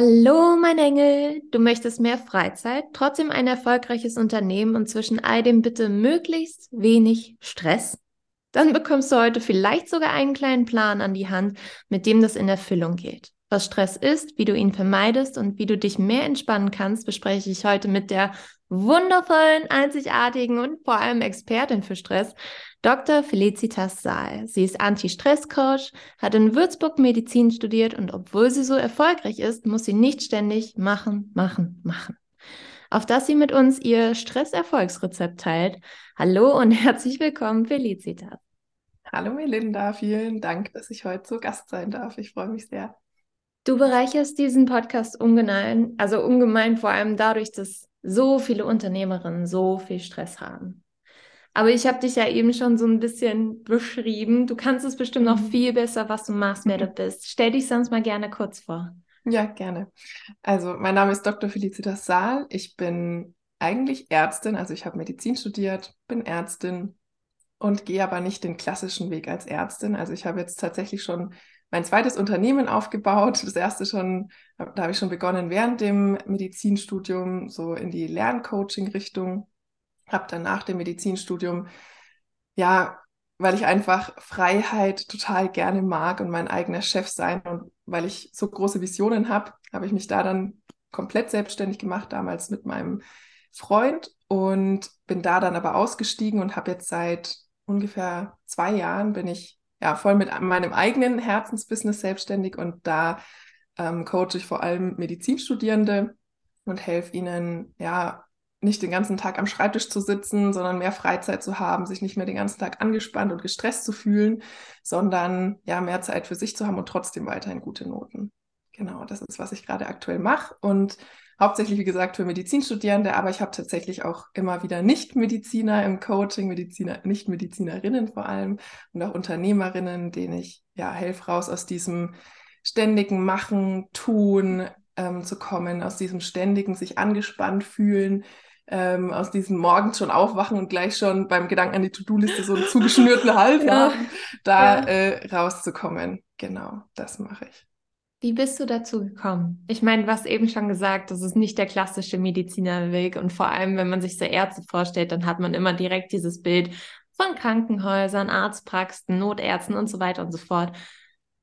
Hallo, mein Engel. Du möchtest mehr Freizeit, trotzdem ein erfolgreiches Unternehmen und zwischen all dem bitte möglichst wenig Stress? Dann bekommst du heute vielleicht sogar einen kleinen Plan an die Hand, mit dem das in Erfüllung geht. Was Stress ist, wie du ihn vermeidest und wie du dich mehr entspannen kannst, bespreche ich heute mit der wundervollen, einzigartigen und vor allem Expertin für Stress, Dr. Felicitas Saal. Sie ist Anti-Stress-Coach, hat in Würzburg Medizin studiert und obwohl sie so erfolgreich ist, muss sie nicht ständig machen, machen, machen. Auf dass sie mit uns ihr Stress-Erfolgsrezept teilt. Hallo und herzlich willkommen, Felicitas. Hallo Melinda, vielen Dank, dass ich heute zu Gast sein darf. Ich freue mich sehr. Du bereicherst diesen Podcast ungemein, also ungemein vor allem dadurch, dass so viele Unternehmerinnen so viel Stress haben. Aber ich habe dich ja eben schon so ein bisschen beschrieben. Du kannst es bestimmt noch mhm. viel besser, was du machst, wer du mhm. bist. Stell dich sonst mal gerne kurz vor. Ja, gerne. Also, mein Name ist Dr. Felicitas Saal. Ich bin eigentlich Ärztin, also ich habe Medizin studiert, bin Ärztin und gehe aber nicht den klassischen Weg als Ärztin. Also ich habe jetzt tatsächlich schon mein zweites Unternehmen aufgebaut. Das erste schon, da habe ich schon begonnen während dem Medizinstudium, so in die Lerncoaching-Richtung habe dann nach dem Medizinstudium, ja, weil ich einfach Freiheit total gerne mag und mein eigener Chef sein und weil ich so große Visionen habe, habe ich mich da dann komplett selbstständig gemacht, damals mit meinem Freund und bin da dann aber ausgestiegen und habe jetzt seit ungefähr zwei Jahren bin ich ja voll mit meinem eigenen Herzensbusiness selbstständig und da ähm, coache ich vor allem Medizinstudierende und helfe ihnen ja nicht den ganzen Tag am Schreibtisch zu sitzen, sondern mehr Freizeit zu haben, sich nicht mehr den ganzen Tag angespannt und gestresst zu fühlen, sondern ja mehr Zeit für sich zu haben und trotzdem weiterhin gute Noten. Genau, das ist, was ich gerade aktuell mache und hauptsächlich, wie gesagt, für Medizinstudierende, aber ich habe tatsächlich auch immer wieder Nicht-Mediziner im Coaching, Mediziner, Nicht-Medizinerinnen vor allem und auch Unternehmerinnen, denen ich ja helfe raus aus diesem ständigen Machen, Tun ähm, zu kommen, aus diesem ständigen sich angespannt fühlen, ähm, aus diesem morgens schon aufwachen und gleich schon beim Gedanken an die To-Do-Liste so einen zugeschnürten Hals ja. haben, da ja. äh, rauszukommen. Genau, das mache ich. Wie bist du dazu gekommen? Ich meine, hast eben schon gesagt, das ist nicht der klassische Medizinerweg und vor allem, wenn man sich so Ärzte vorstellt, dann hat man immer direkt dieses Bild von Krankenhäusern, Arztpraxen, Notärzten und so weiter und so fort.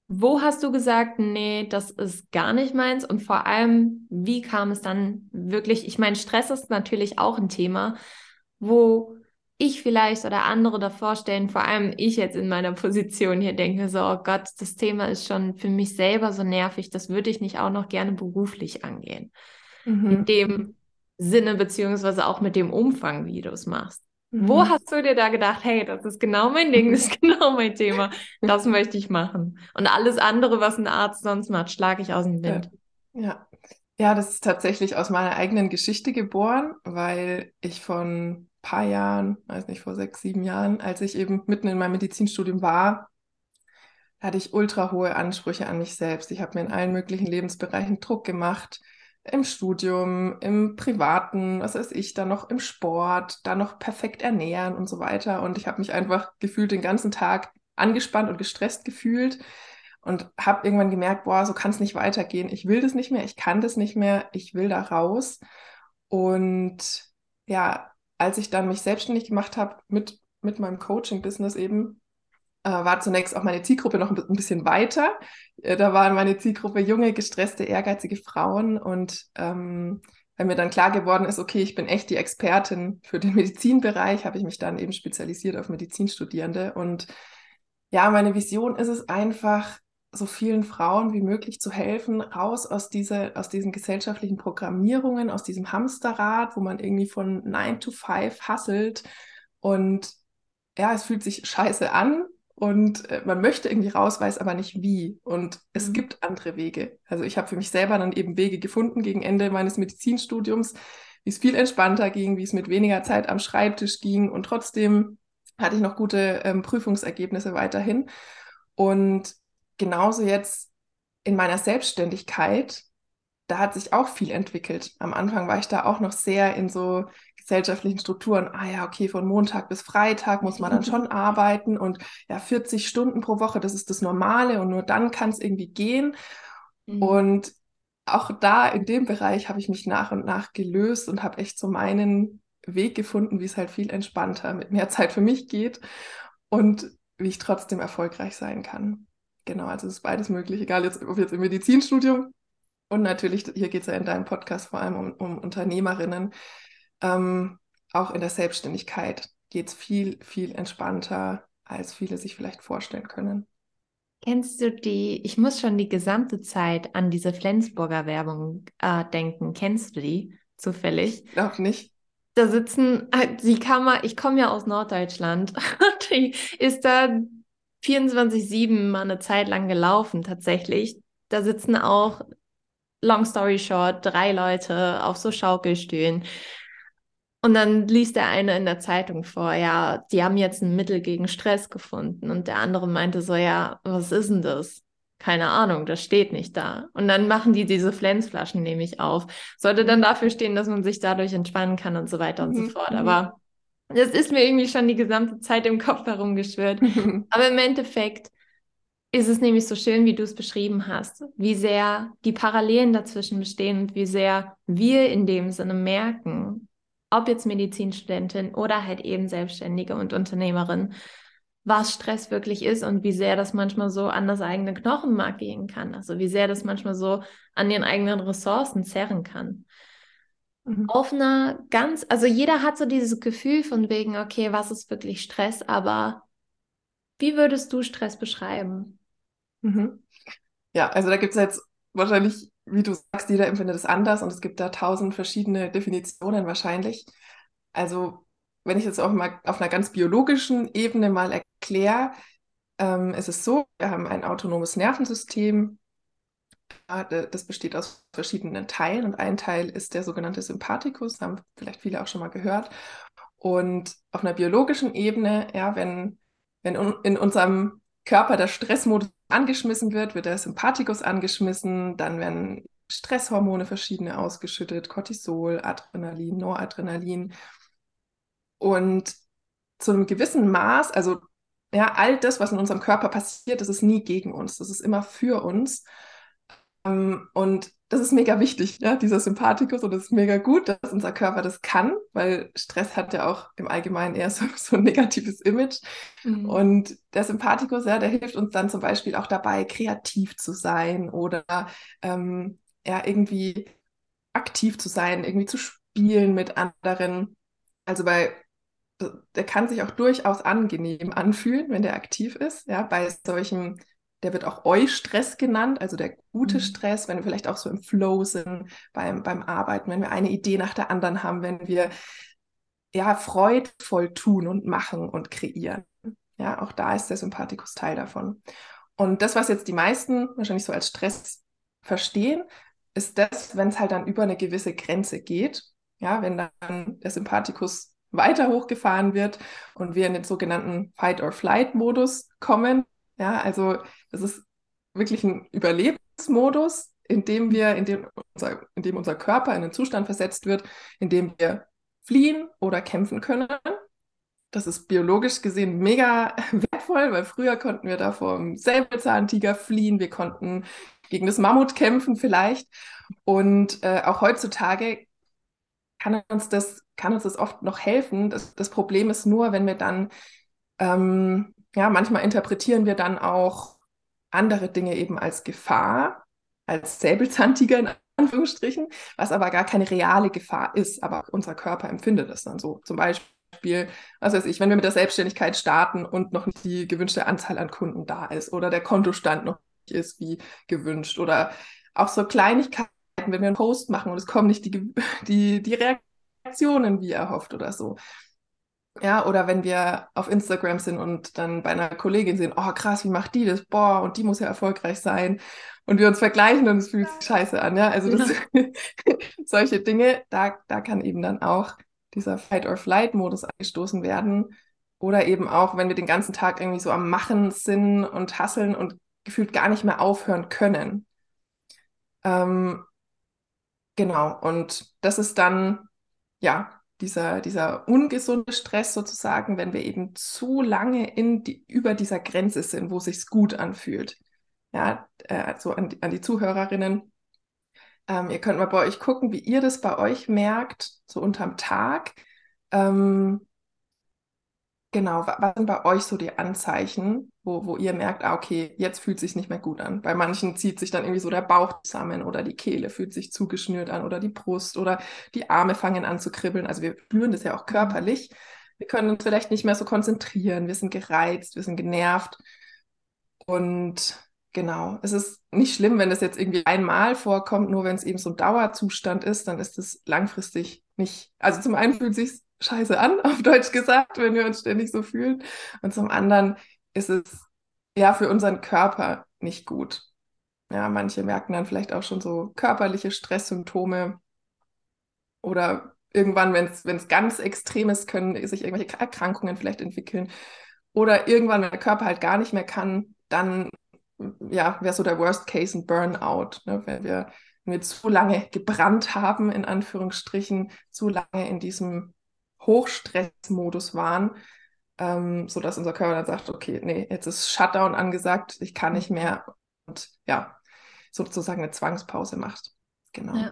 Wo hast du gesagt, nee, das ist gar nicht meins? Und vor allem, wie kam es dann wirklich? Ich meine, Stress ist natürlich auch ein Thema, wo ich vielleicht oder andere davor stellen, vor allem ich jetzt in meiner Position hier denke, so, oh Gott, das Thema ist schon für mich selber so nervig, das würde ich nicht auch noch gerne beruflich angehen. Mhm. In dem Sinne, beziehungsweise auch mit dem Umfang, wie du es machst. Wo mhm. hast du dir da gedacht, hey, das ist genau mein Ding, das ist genau mein Thema, das möchte ich machen. Und alles andere, was ein Arzt sonst macht, schlage ich aus dem Wind. Ja. ja. Ja, das ist tatsächlich aus meiner eigenen Geschichte geboren, weil ich von paar Jahren, weiß nicht, vor sechs, sieben Jahren, als ich eben mitten in meinem Medizinstudium war, hatte ich ultra hohe Ansprüche an mich selbst. Ich habe mir in allen möglichen Lebensbereichen Druck gemacht im Studium, im Privaten, was weiß ich, dann noch im Sport, dann noch perfekt ernähren und so weiter. Und ich habe mich einfach gefühlt den ganzen Tag angespannt und gestresst gefühlt und habe irgendwann gemerkt, boah, so kann es nicht weitergehen. Ich will das nicht mehr, ich kann das nicht mehr, ich will da raus. Und ja, als ich dann mich selbstständig gemacht habe mit, mit meinem Coaching-Business eben, äh, war zunächst auch meine Zielgruppe noch ein bisschen weiter. Äh, da waren meine Zielgruppe junge, gestresste, ehrgeizige Frauen und ähm, wenn mir dann klar geworden ist, okay, ich bin echt die Expertin für den Medizinbereich, habe ich mich dann eben spezialisiert auf Medizinstudierende. Und ja, meine Vision ist es einfach, so vielen Frauen wie möglich zu helfen, raus aus, diese, aus diesen gesellschaftlichen Programmierungen, aus diesem Hamsterrad, wo man irgendwie von 9 to 5 hasselt und ja, es fühlt sich scheiße an und äh, man möchte irgendwie raus, weiß aber nicht wie. Und es Mhm. gibt andere Wege. Also ich habe für mich selber dann eben Wege gefunden gegen Ende meines Medizinstudiums, wie es viel entspannter ging, wie es mit weniger Zeit am Schreibtisch ging und trotzdem hatte ich noch gute ähm, Prüfungsergebnisse weiterhin. Und genauso jetzt in meiner Selbstständigkeit, da hat sich auch viel entwickelt. Am Anfang war ich da auch noch sehr in so gesellschaftlichen Strukturen. Ah ja, okay, von Montag bis Freitag muss man dann schon arbeiten und ja, 40 Stunden pro Woche, das ist das Normale und nur dann kann es irgendwie gehen. Mhm. Und auch da in dem Bereich habe ich mich nach und nach gelöst und habe echt so meinen Weg gefunden, wie es halt viel entspannter mit mehr Zeit für mich geht und wie ich trotzdem erfolgreich sein kann. Genau, also es ist beides möglich, egal jetzt, ob jetzt im Medizinstudium und natürlich, hier geht es ja in deinem Podcast vor allem um, um Unternehmerinnen, ähm, auch in der Selbstständigkeit geht es viel, viel entspannter, als viele sich vielleicht vorstellen können. Kennst du die, ich muss schon die gesamte Zeit an diese Flensburger Werbung äh, denken. Kennst du die zufällig? Glaube nicht. Da sitzen, äh, die Kammer, ich komme ja aus Norddeutschland, die ist da 24-7 mal eine Zeit lang gelaufen, tatsächlich. Da sitzen auch, long story short, drei Leute auf so Schaukelstühlen. Und dann liest der eine in der Zeitung vor, ja, die haben jetzt ein Mittel gegen Stress gefunden. Und der andere meinte so, ja, was ist denn das? Keine Ahnung, das steht nicht da. Und dann machen die diese Flensflaschen nämlich auf. Sollte dann dafür stehen, dass man sich dadurch entspannen kann und so weiter und so Mhm, fort. mhm. Aber das ist mir irgendwie schon die gesamte Zeit im Kopf herumgeschwirrt. Aber im Endeffekt ist es nämlich so schön, wie du es beschrieben hast, wie sehr die Parallelen dazwischen bestehen und wie sehr wir in dem Sinne merken, ob jetzt Medizinstudentin oder halt eben Selbstständige und Unternehmerin, was Stress wirklich ist und wie sehr das manchmal so an das eigene Knochenmark gehen kann. Also wie sehr das manchmal so an den eigenen Ressourcen zerren kann. Mhm. Auf einer ganz, also jeder hat so dieses Gefühl von wegen, okay, was ist wirklich Stress, aber wie würdest du Stress beschreiben? Mhm. Ja, also da gibt es jetzt wahrscheinlich, wie du sagst, jeder empfindet es anders und es gibt da tausend verschiedene Definitionen wahrscheinlich. Also wenn ich jetzt auch mal auf einer ganz biologischen Ebene mal erkläre, ähm, ist es so, wir haben ein autonomes Nervensystem. Das besteht aus verschiedenen Teilen und ein Teil ist der sogenannte Sympathikus, haben vielleicht viele auch schon mal gehört. Und auf einer biologischen Ebene, ja, wenn, wenn in unserem Körper der Stressmodus angeschmissen wird, wird der Sympathikus angeschmissen, dann werden Stresshormone verschiedene ausgeschüttet, Cortisol, Adrenalin, Noradrenalin. Und zu einem gewissen Maß, also ja, all das, was in unserem Körper passiert, das ist nie gegen uns, das ist immer für uns. Ähm, und das ist mega wichtig, ja, dieser Sympathikus und es ist mega gut, dass unser Körper das kann, weil Stress hat ja auch im Allgemeinen eher so, so ein negatives Image. Mhm. Und der Sympathikus, ja, der hilft uns dann zum Beispiel auch dabei, kreativ zu sein oder ähm, ja, irgendwie aktiv zu sein, irgendwie zu spielen mit anderen. Also bei, der kann sich auch durchaus angenehm anfühlen, wenn der aktiv ist. Ja, bei solchen, der wird auch Eustress genannt, also der gute Mhm. Stress, wenn wir vielleicht auch so im Flow sind beim, beim Arbeiten, wenn wir eine Idee nach der anderen haben, wenn wir ja freudvoll tun und machen und kreieren. Ja, auch da ist der Sympathikus Teil davon. Und das, was jetzt die meisten wahrscheinlich so als Stress verstehen, ist das, wenn es halt dann über eine gewisse Grenze geht. Ja, wenn dann der Sympathikus weiter hochgefahren wird und wir in den sogenannten Fight-or-Flight-Modus kommen. Ja, also das ist wirklich ein Überlebensmodus, in dem wir, in dem unser, in dem unser Körper in einen Zustand versetzt wird, in dem wir fliehen oder kämpfen können. Das ist biologisch gesehen mega wertvoll, weil früher konnten wir da vor dem Säbelzahntiger fliehen, wir konnten gegen das Mammut kämpfen vielleicht. Und äh, auch heutzutage kann uns das, kann uns das oft noch helfen. Das, das Problem ist nur, wenn wir dann, ähm, ja, manchmal interpretieren wir dann auch andere Dinge eben als Gefahr, als Säbelzahntiger in Anführungsstrichen, was aber gar keine reale Gefahr ist. Aber unser Körper empfindet es dann so. Zum Beispiel, was weiß ich, wenn wir mit der Selbstständigkeit starten und noch nicht die gewünschte Anzahl an Kunden da ist oder der Kontostand noch nicht ist wie gewünscht oder auch so Kleinigkeiten, wenn wir einen Post machen und es kommen nicht die, die, die Reaktionen wie erhofft oder so. Ja, oder wenn wir auf Instagram sind und dann bei einer Kollegin sehen, oh krass, wie macht die das? Boah, und die muss ja erfolgreich sein. Und wir uns vergleichen und es fühlt sich scheiße an. Ja, also das, ja. solche Dinge, da, da kann eben dann auch dieser Fight-or-Flight-Modus angestoßen werden. Oder eben auch, wenn wir den ganzen Tag irgendwie so am Machen sind und hasseln und gefühlt gar nicht mehr aufhören können. Ähm, genau, und das ist dann, ja, dieser, dieser ungesunde Stress sozusagen, wenn wir eben zu lange in die, über dieser Grenze sind, wo sich gut anfühlt. Ja, also an die, an die Zuhörerinnen. Ähm, ihr könnt mal bei euch gucken, wie ihr das bei euch merkt, so unterm Tag. Ähm, Genau, was sind bei euch so die Anzeichen, wo, wo ihr merkt, ah, okay, jetzt fühlt sich nicht mehr gut an. Bei manchen zieht sich dann irgendwie so der Bauch zusammen oder die Kehle fühlt sich zugeschnürt an oder die Brust oder die Arme fangen an zu kribbeln. Also wir spüren das ja auch körperlich. Wir können uns vielleicht nicht mehr so konzentrieren, wir sind gereizt, wir sind genervt. Und genau, es ist nicht schlimm, wenn das jetzt irgendwie einmal vorkommt, nur wenn es eben so ein Dauerzustand ist, dann ist es langfristig nicht. Also zum einen fühlt sich scheiße an, auf Deutsch gesagt, wenn wir uns ständig so fühlen. Und zum anderen ist es ja für unseren Körper nicht gut. Ja, manche merken dann vielleicht auch schon so körperliche Stresssymptome oder irgendwann, wenn es ganz extrem ist, können sich irgendwelche Erkrankungen vielleicht entwickeln. Oder irgendwann, wenn der Körper halt gar nicht mehr kann, dann ja, wäre so der Worst Case ein Burnout, ne? wenn, wir, wenn wir zu lange gebrannt haben, in Anführungsstrichen, zu lange in diesem Hochstressmodus waren, ähm, sodass unser Körper dann sagt, okay, nee, jetzt ist Shutdown angesagt, ich kann nicht mehr und ja, sozusagen eine Zwangspause macht. Genau. Ja.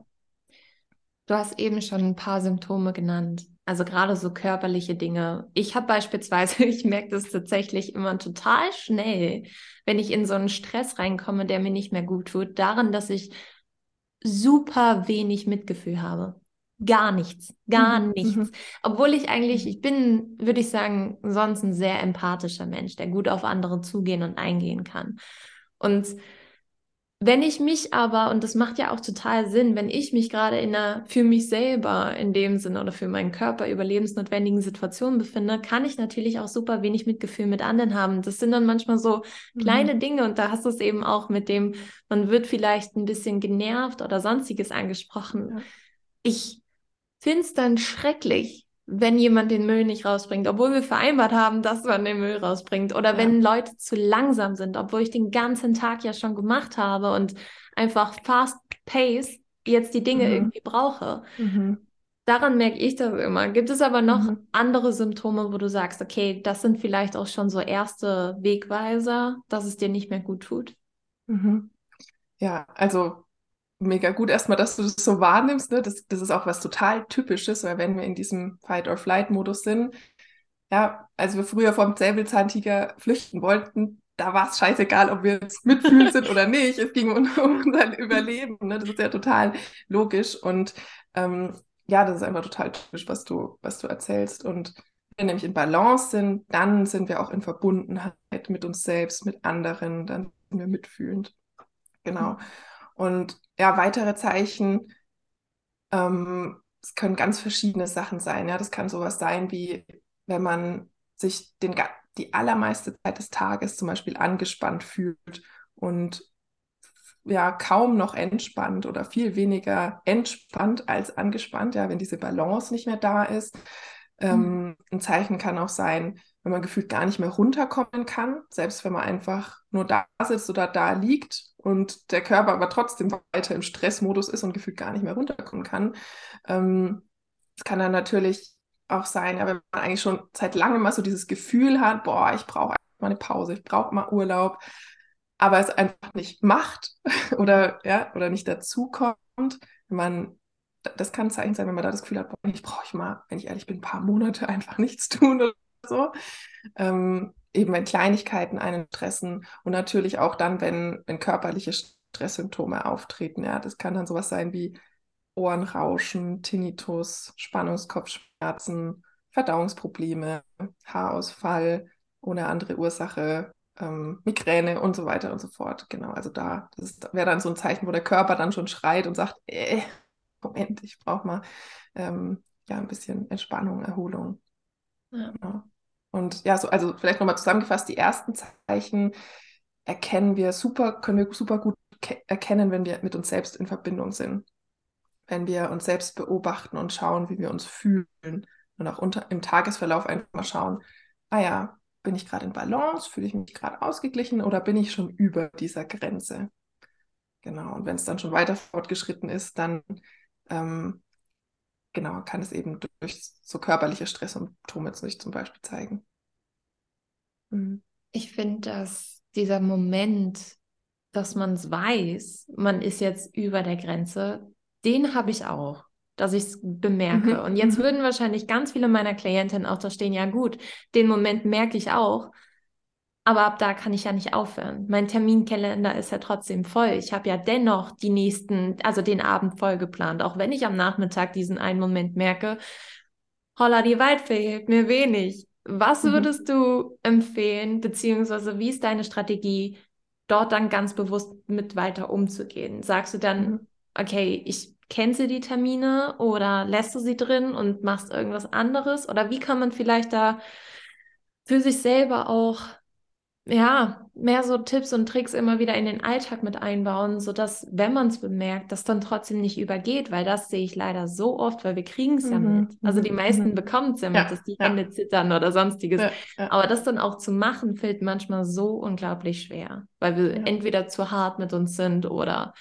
Du hast eben schon ein paar Symptome genannt. Also gerade so körperliche Dinge. Ich habe beispielsweise, ich merke das tatsächlich immer total schnell, wenn ich in so einen Stress reinkomme, der mir nicht mehr gut tut, daran, dass ich super wenig Mitgefühl habe gar nichts, gar mhm. nichts. Mhm. Obwohl ich eigentlich, ich bin, würde ich sagen, sonst ein sehr empathischer Mensch, der gut auf andere zugehen und eingehen kann. Und wenn ich mich aber, und das macht ja auch total Sinn, wenn ich mich gerade in einer für mich selber in dem Sinne oder für meinen Körper überlebensnotwendigen Situation befinde, kann ich natürlich auch super wenig Mitgefühl mit anderen haben. Das sind dann manchmal so mhm. kleine Dinge und da hast du es eben auch mit dem, man wird vielleicht ein bisschen genervt oder sonstiges angesprochen. Ja. Ich finde es dann schrecklich, wenn jemand den Müll nicht rausbringt, obwohl wir vereinbart haben, dass man den Müll rausbringt. Oder ja. wenn Leute zu langsam sind, obwohl ich den ganzen Tag ja schon gemacht habe und einfach fast pace jetzt die Dinge mhm. irgendwie brauche. Mhm. Daran merke ich das immer. Gibt es aber noch mhm. andere Symptome, wo du sagst, okay, das sind vielleicht auch schon so erste Wegweiser, dass es dir nicht mehr gut tut? Mhm. Ja, also mega gut erstmal, dass du das so wahrnimmst. Ne? Das, das ist auch was total Typisches, weil wenn wir in diesem Fight-or-Flight-Modus sind, ja, als wir früher vom Säbelzahntiger flüchten wollten, da war es scheißegal, ob wir jetzt mitfühlen sind oder nicht. Es ging um, um unser Überleben. Ne? Das ist ja total logisch. Und ähm, ja, das ist einfach total typisch, was du, was du erzählst. Und wenn wir nämlich in Balance sind, dann sind wir auch in Verbundenheit mit uns selbst, mit anderen, dann sind wir mitfühlend. Genau. Und ja, weitere Zeichen, ähm, es können ganz verschiedene Sachen sein. Ja, das kann sowas sein wie, wenn man sich den, die allermeiste Zeit des Tages zum Beispiel angespannt fühlt und ja kaum noch entspannt oder viel weniger entspannt als angespannt, ja, wenn diese Balance nicht mehr da ist. Ähm, mhm. Ein Zeichen kann auch sein, wenn man gefühlt gar nicht mehr runterkommen kann, selbst wenn man einfach nur da sitzt oder da liegt und der Körper aber trotzdem weiter im Stressmodus ist und gefühlt gar nicht mehr runterkommen kann. Ähm, kann dann natürlich auch sein, ja, wenn man eigentlich schon seit langem mal so dieses Gefühl hat, boah, ich brauche mal eine Pause, ich brauche mal Urlaub, aber es einfach nicht macht oder, ja, oder nicht dazu kommt, wenn man das kann ein Zeichen sein, wenn man da das Gefühl hat, ich brauche mal, wenn ich ehrlich bin, ein paar Monate einfach nichts tun oder so. Ähm, eben wenn Kleinigkeiten einen stressen und natürlich auch dann, wenn, wenn körperliche Stresssymptome auftreten. Ja, das kann dann sowas sein wie Ohrenrauschen, Tinnitus, Spannungskopfschmerzen, Verdauungsprobleme, Haarausfall ohne andere Ursache, ähm, Migräne und so weiter und so fort. Genau, also da, das wäre dann so ein Zeichen, wo der Körper dann schon schreit und sagt, äh, Moment, ich brauche mal ähm, ja, ein bisschen Entspannung, Erholung. Ja. Genau. Und ja, so, also vielleicht nochmal zusammengefasst, die ersten Zeichen erkennen wir super, können wir super gut erkennen, wenn wir mit uns selbst in Verbindung sind. Wenn wir uns selbst beobachten und schauen, wie wir uns fühlen. Und auch unter, im Tagesverlauf einfach mal schauen, ah ja, bin ich gerade in Balance, fühle ich mich gerade ausgeglichen oder bin ich schon über dieser Grenze? Genau, und wenn es dann schon weiter fortgeschritten ist, dann ähm, genau, kann es eben durch so körperliche Stresssymptome sich zum Beispiel zeigen. Mhm. Ich finde, dass dieser Moment, dass man es weiß, man ist jetzt über der Grenze, den habe ich auch, dass ich es bemerke. Mhm. Und jetzt mhm. würden wahrscheinlich ganz viele meiner Klientinnen auch da stehen, ja gut, den Moment merke ich auch. Aber ab da kann ich ja nicht aufhören. Mein Terminkalender ist ja trotzdem voll. Ich habe ja dennoch die nächsten, also den Abend voll geplant. Auch wenn ich am Nachmittag diesen einen Moment merke, holla, die Waldfee hilft mir wenig. Was mhm. würdest du empfehlen, beziehungsweise wie ist deine Strategie, dort dann ganz bewusst mit weiter umzugehen? Sagst du dann, mhm. okay, ich kenne sie die Termine oder lässt du sie drin und machst irgendwas anderes? Oder wie kann man vielleicht da für sich selber auch ja, mehr so Tipps und Tricks immer wieder in den Alltag mit einbauen, sodass, wenn man es bemerkt, das dann trotzdem nicht übergeht, weil das sehe ich leider so oft, weil wir kriegen es mhm. ja mit. Also die mhm, meisten mhm. bekommen es ja, ja mit, dass die ja. Hände zittern oder sonstiges. Ja, Aber das dann auch zu machen, fällt manchmal so unglaublich schwer, weil wir entweder zu hart mit uns sind oder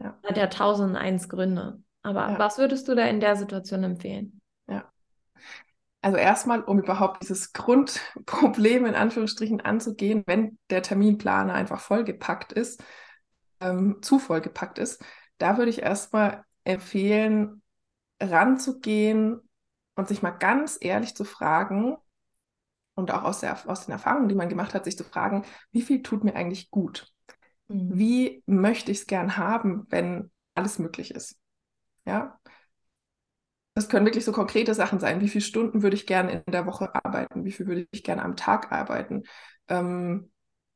hat ja tausend eins Gründe. Aber was würdest du da in der Situation empfehlen? Also erstmal, um überhaupt dieses Grundproblem in Anführungsstrichen anzugehen, wenn der Terminplaner einfach vollgepackt ist, ähm, zu vollgepackt ist, da würde ich erstmal empfehlen, ranzugehen und sich mal ganz ehrlich zu fragen und auch aus, der, aus den Erfahrungen, die man gemacht hat, sich zu fragen, wie viel tut mir eigentlich gut? Mhm. Wie möchte ich es gern haben, wenn alles möglich ist? Ja, das können wirklich so konkrete Sachen sein. Wie viele Stunden würde ich gerne in der Woche arbeiten? Wie viel würde ich gerne am Tag arbeiten? Ähm,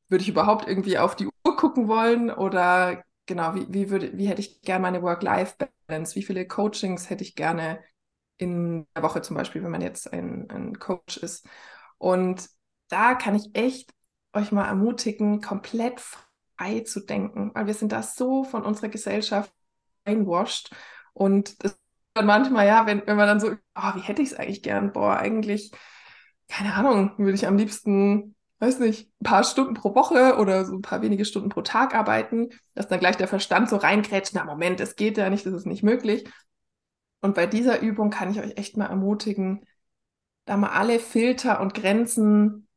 würde ich überhaupt irgendwie auf die Uhr gucken wollen? Oder genau, wie, wie, würde, wie hätte ich gerne meine Work-Life-Balance? Wie viele Coachings hätte ich gerne in der Woche zum Beispiel, wenn man jetzt ein, ein Coach ist? Und da kann ich echt euch mal ermutigen, komplett frei zu denken, weil wir sind da so von unserer Gesellschaft einwashed und das dann manchmal, ja, wenn, wenn man dann so, oh, wie hätte ich es eigentlich gern? Boah, eigentlich, keine Ahnung, würde ich am liebsten, weiß nicht, ein paar Stunden pro Woche oder so ein paar wenige Stunden pro Tag arbeiten, dass dann gleich der Verstand so reingrätscht, na Moment, es geht ja nicht, das ist nicht möglich. Und bei dieser Übung kann ich euch echt mal ermutigen, da mal alle Filter und Grenzen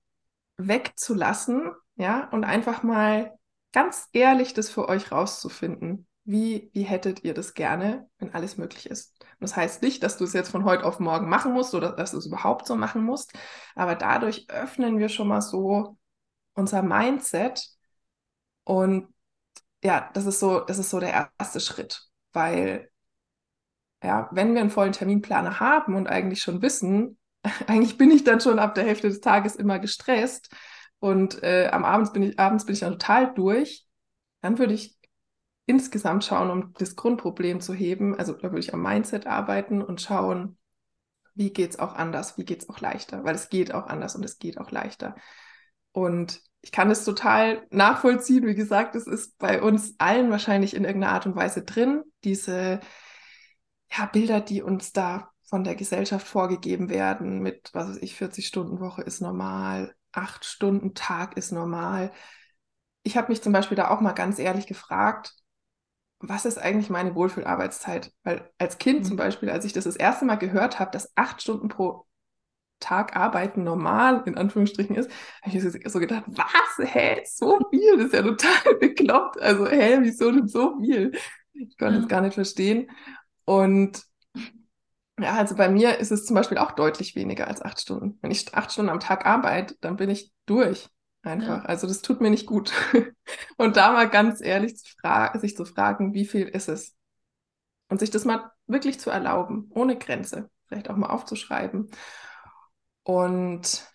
wegzulassen, ja, und einfach mal ganz ehrlich das für euch rauszufinden. Wie, wie hättet ihr das gerne, wenn alles möglich ist? Und das heißt nicht, dass du es jetzt von heute auf morgen machen musst oder dass du es überhaupt so machen musst, aber dadurch öffnen wir schon mal so unser Mindset und ja, das ist so, das ist so der erste Schritt, weil ja, wenn wir einen vollen Terminplaner haben und eigentlich schon wissen, eigentlich bin ich dann schon ab der Hälfte des Tages immer gestresst und äh, am Abend bin ich, abends bin ich dann total durch, dann würde ich insgesamt schauen, um das Grundproblem zu heben. Also da würde ich am Mindset arbeiten und schauen, wie geht es auch anders, wie geht es auch leichter, weil es geht auch anders und es geht auch leichter. Und ich kann es total nachvollziehen. Wie gesagt, es ist bei uns allen wahrscheinlich in irgendeiner Art und Weise drin, diese ja, Bilder, die uns da von der Gesellschaft vorgegeben werden, mit, was weiß ich, 40 Stunden Woche ist normal, 8 Stunden Tag ist normal. Ich habe mich zum Beispiel da auch mal ganz ehrlich gefragt, was ist eigentlich meine Wohlfühlarbeitszeit? Weil als Kind mhm. zum Beispiel, als ich das das erste Mal gehört habe, dass acht Stunden pro Tag arbeiten normal in Anführungsstrichen ist, habe ich so gedacht, was, hä, so viel, das ist ja total bekloppt. Also, hä, wieso denn so viel? Ich konnte es ja. gar nicht verstehen. Und ja, also bei mir ist es zum Beispiel auch deutlich weniger als acht Stunden. Wenn ich acht Stunden am Tag arbeite, dann bin ich durch. Einfach. Ja. Also das tut mir nicht gut. Und da mal ganz ehrlich zu sich zu fragen, wie viel ist es? Und sich das mal wirklich zu erlauben, ohne Grenze, vielleicht auch mal aufzuschreiben. Und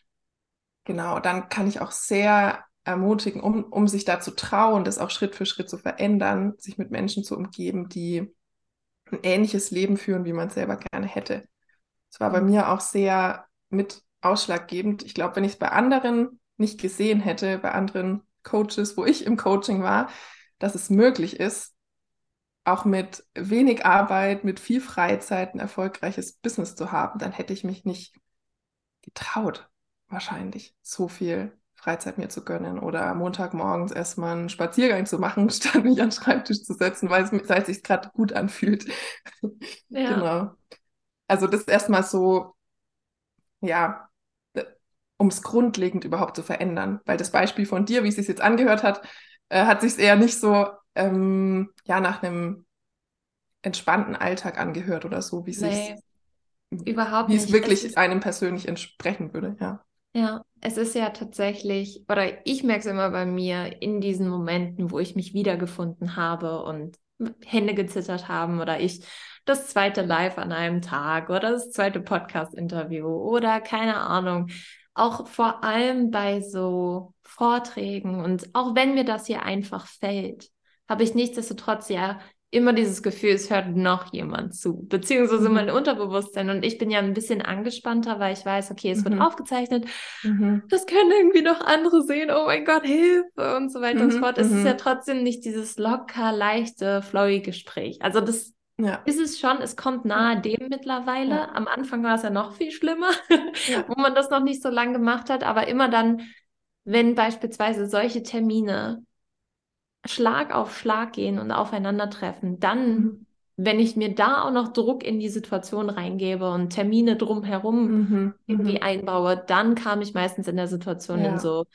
genau, dann kann ich auch sehr ermutigen, um, um sich da zu trauen, das auch Schritt für Schritt zu verändern, sich mit Menschen zu umgeben, die ein ähnliches Leben führen, wie man es selber gerne hätte. Es war bei mhm. mir auch sehr mit ausschlaggebend. Ich glaube, wenn ich es bei anderen nicht gesehen hätte, bei anderen Coaches, wo ich im Coaching war, dass es möglich ist, auch mit wenig Arbeit, mit viel Freizeit ein erfolgreiches Business zu haben, dann hätte ich mich nicht getraut, wahrscheinlich so viel Freizeit mir zu gönnen oder Montagmorgens erstmal einen Spaziergang zu machen, statt mich an den Schreibtisch zu setzen, weil es, weil es sich gerade gut anfühlt. Ja. genau. Also das ist erstmal so, ja, um es grundlegend überhaupt zu verändern. Weil das Beispiel von dir, wie es sich jetzt angehört hat, äh, hat sich eher nicht so ähm, ja, nach einem entspannten Alltag angehört oder so, wie nee, überhaupt wie es wirklich es einem persönlich entsprechen würde, ja. Ja, es ist ja tatsächlich, oder ich merke es immer bei mir in diesen Momenten, wo ich mich wiedergefunden habe und Hände gezittert haben oder ich das zweite Live an einem Tag oder das zweite Podcast-Interview oder keine Ahnung. Auch vor allem bei so Vorträgen und auch wenn mir das hier einfach fällt, habe ich nichtsdestotrotz ja immer dieses Gefühl, es hört noch jemand zu, beziehungsweise mhm. mein Unterbewusstsein. Und ich bin ja ein bisschen angespannter, weil ich weiß, okay, es mhm. wird aufgezeichnet. Mhm. Das können irgendwie noch andere sehen. Oh mein Gott, Hilfe und so weiter und so mhm. fort. Es ist ja mhm. trotzdem nicht dieses locker, leichte, flowy Gespräch. Also das ja. ist es schon. Es kommt nahe dem mittlerweile. Ja. Am Anfang war es ja noch viel schlimmer, ja. wo man das noch nicht so lange gemacht hat. Aber immer dann, wenn beispielsweise solche Termine Schlag auf Schlag gehen und aufeinandertreffen, dann, mhm. wenn ich mir da auch noch Druck in die Situation reingebe und Termine drumherum mhm. irgendwie mhm. einbaue, dann kam ich meistens in der Situation in so,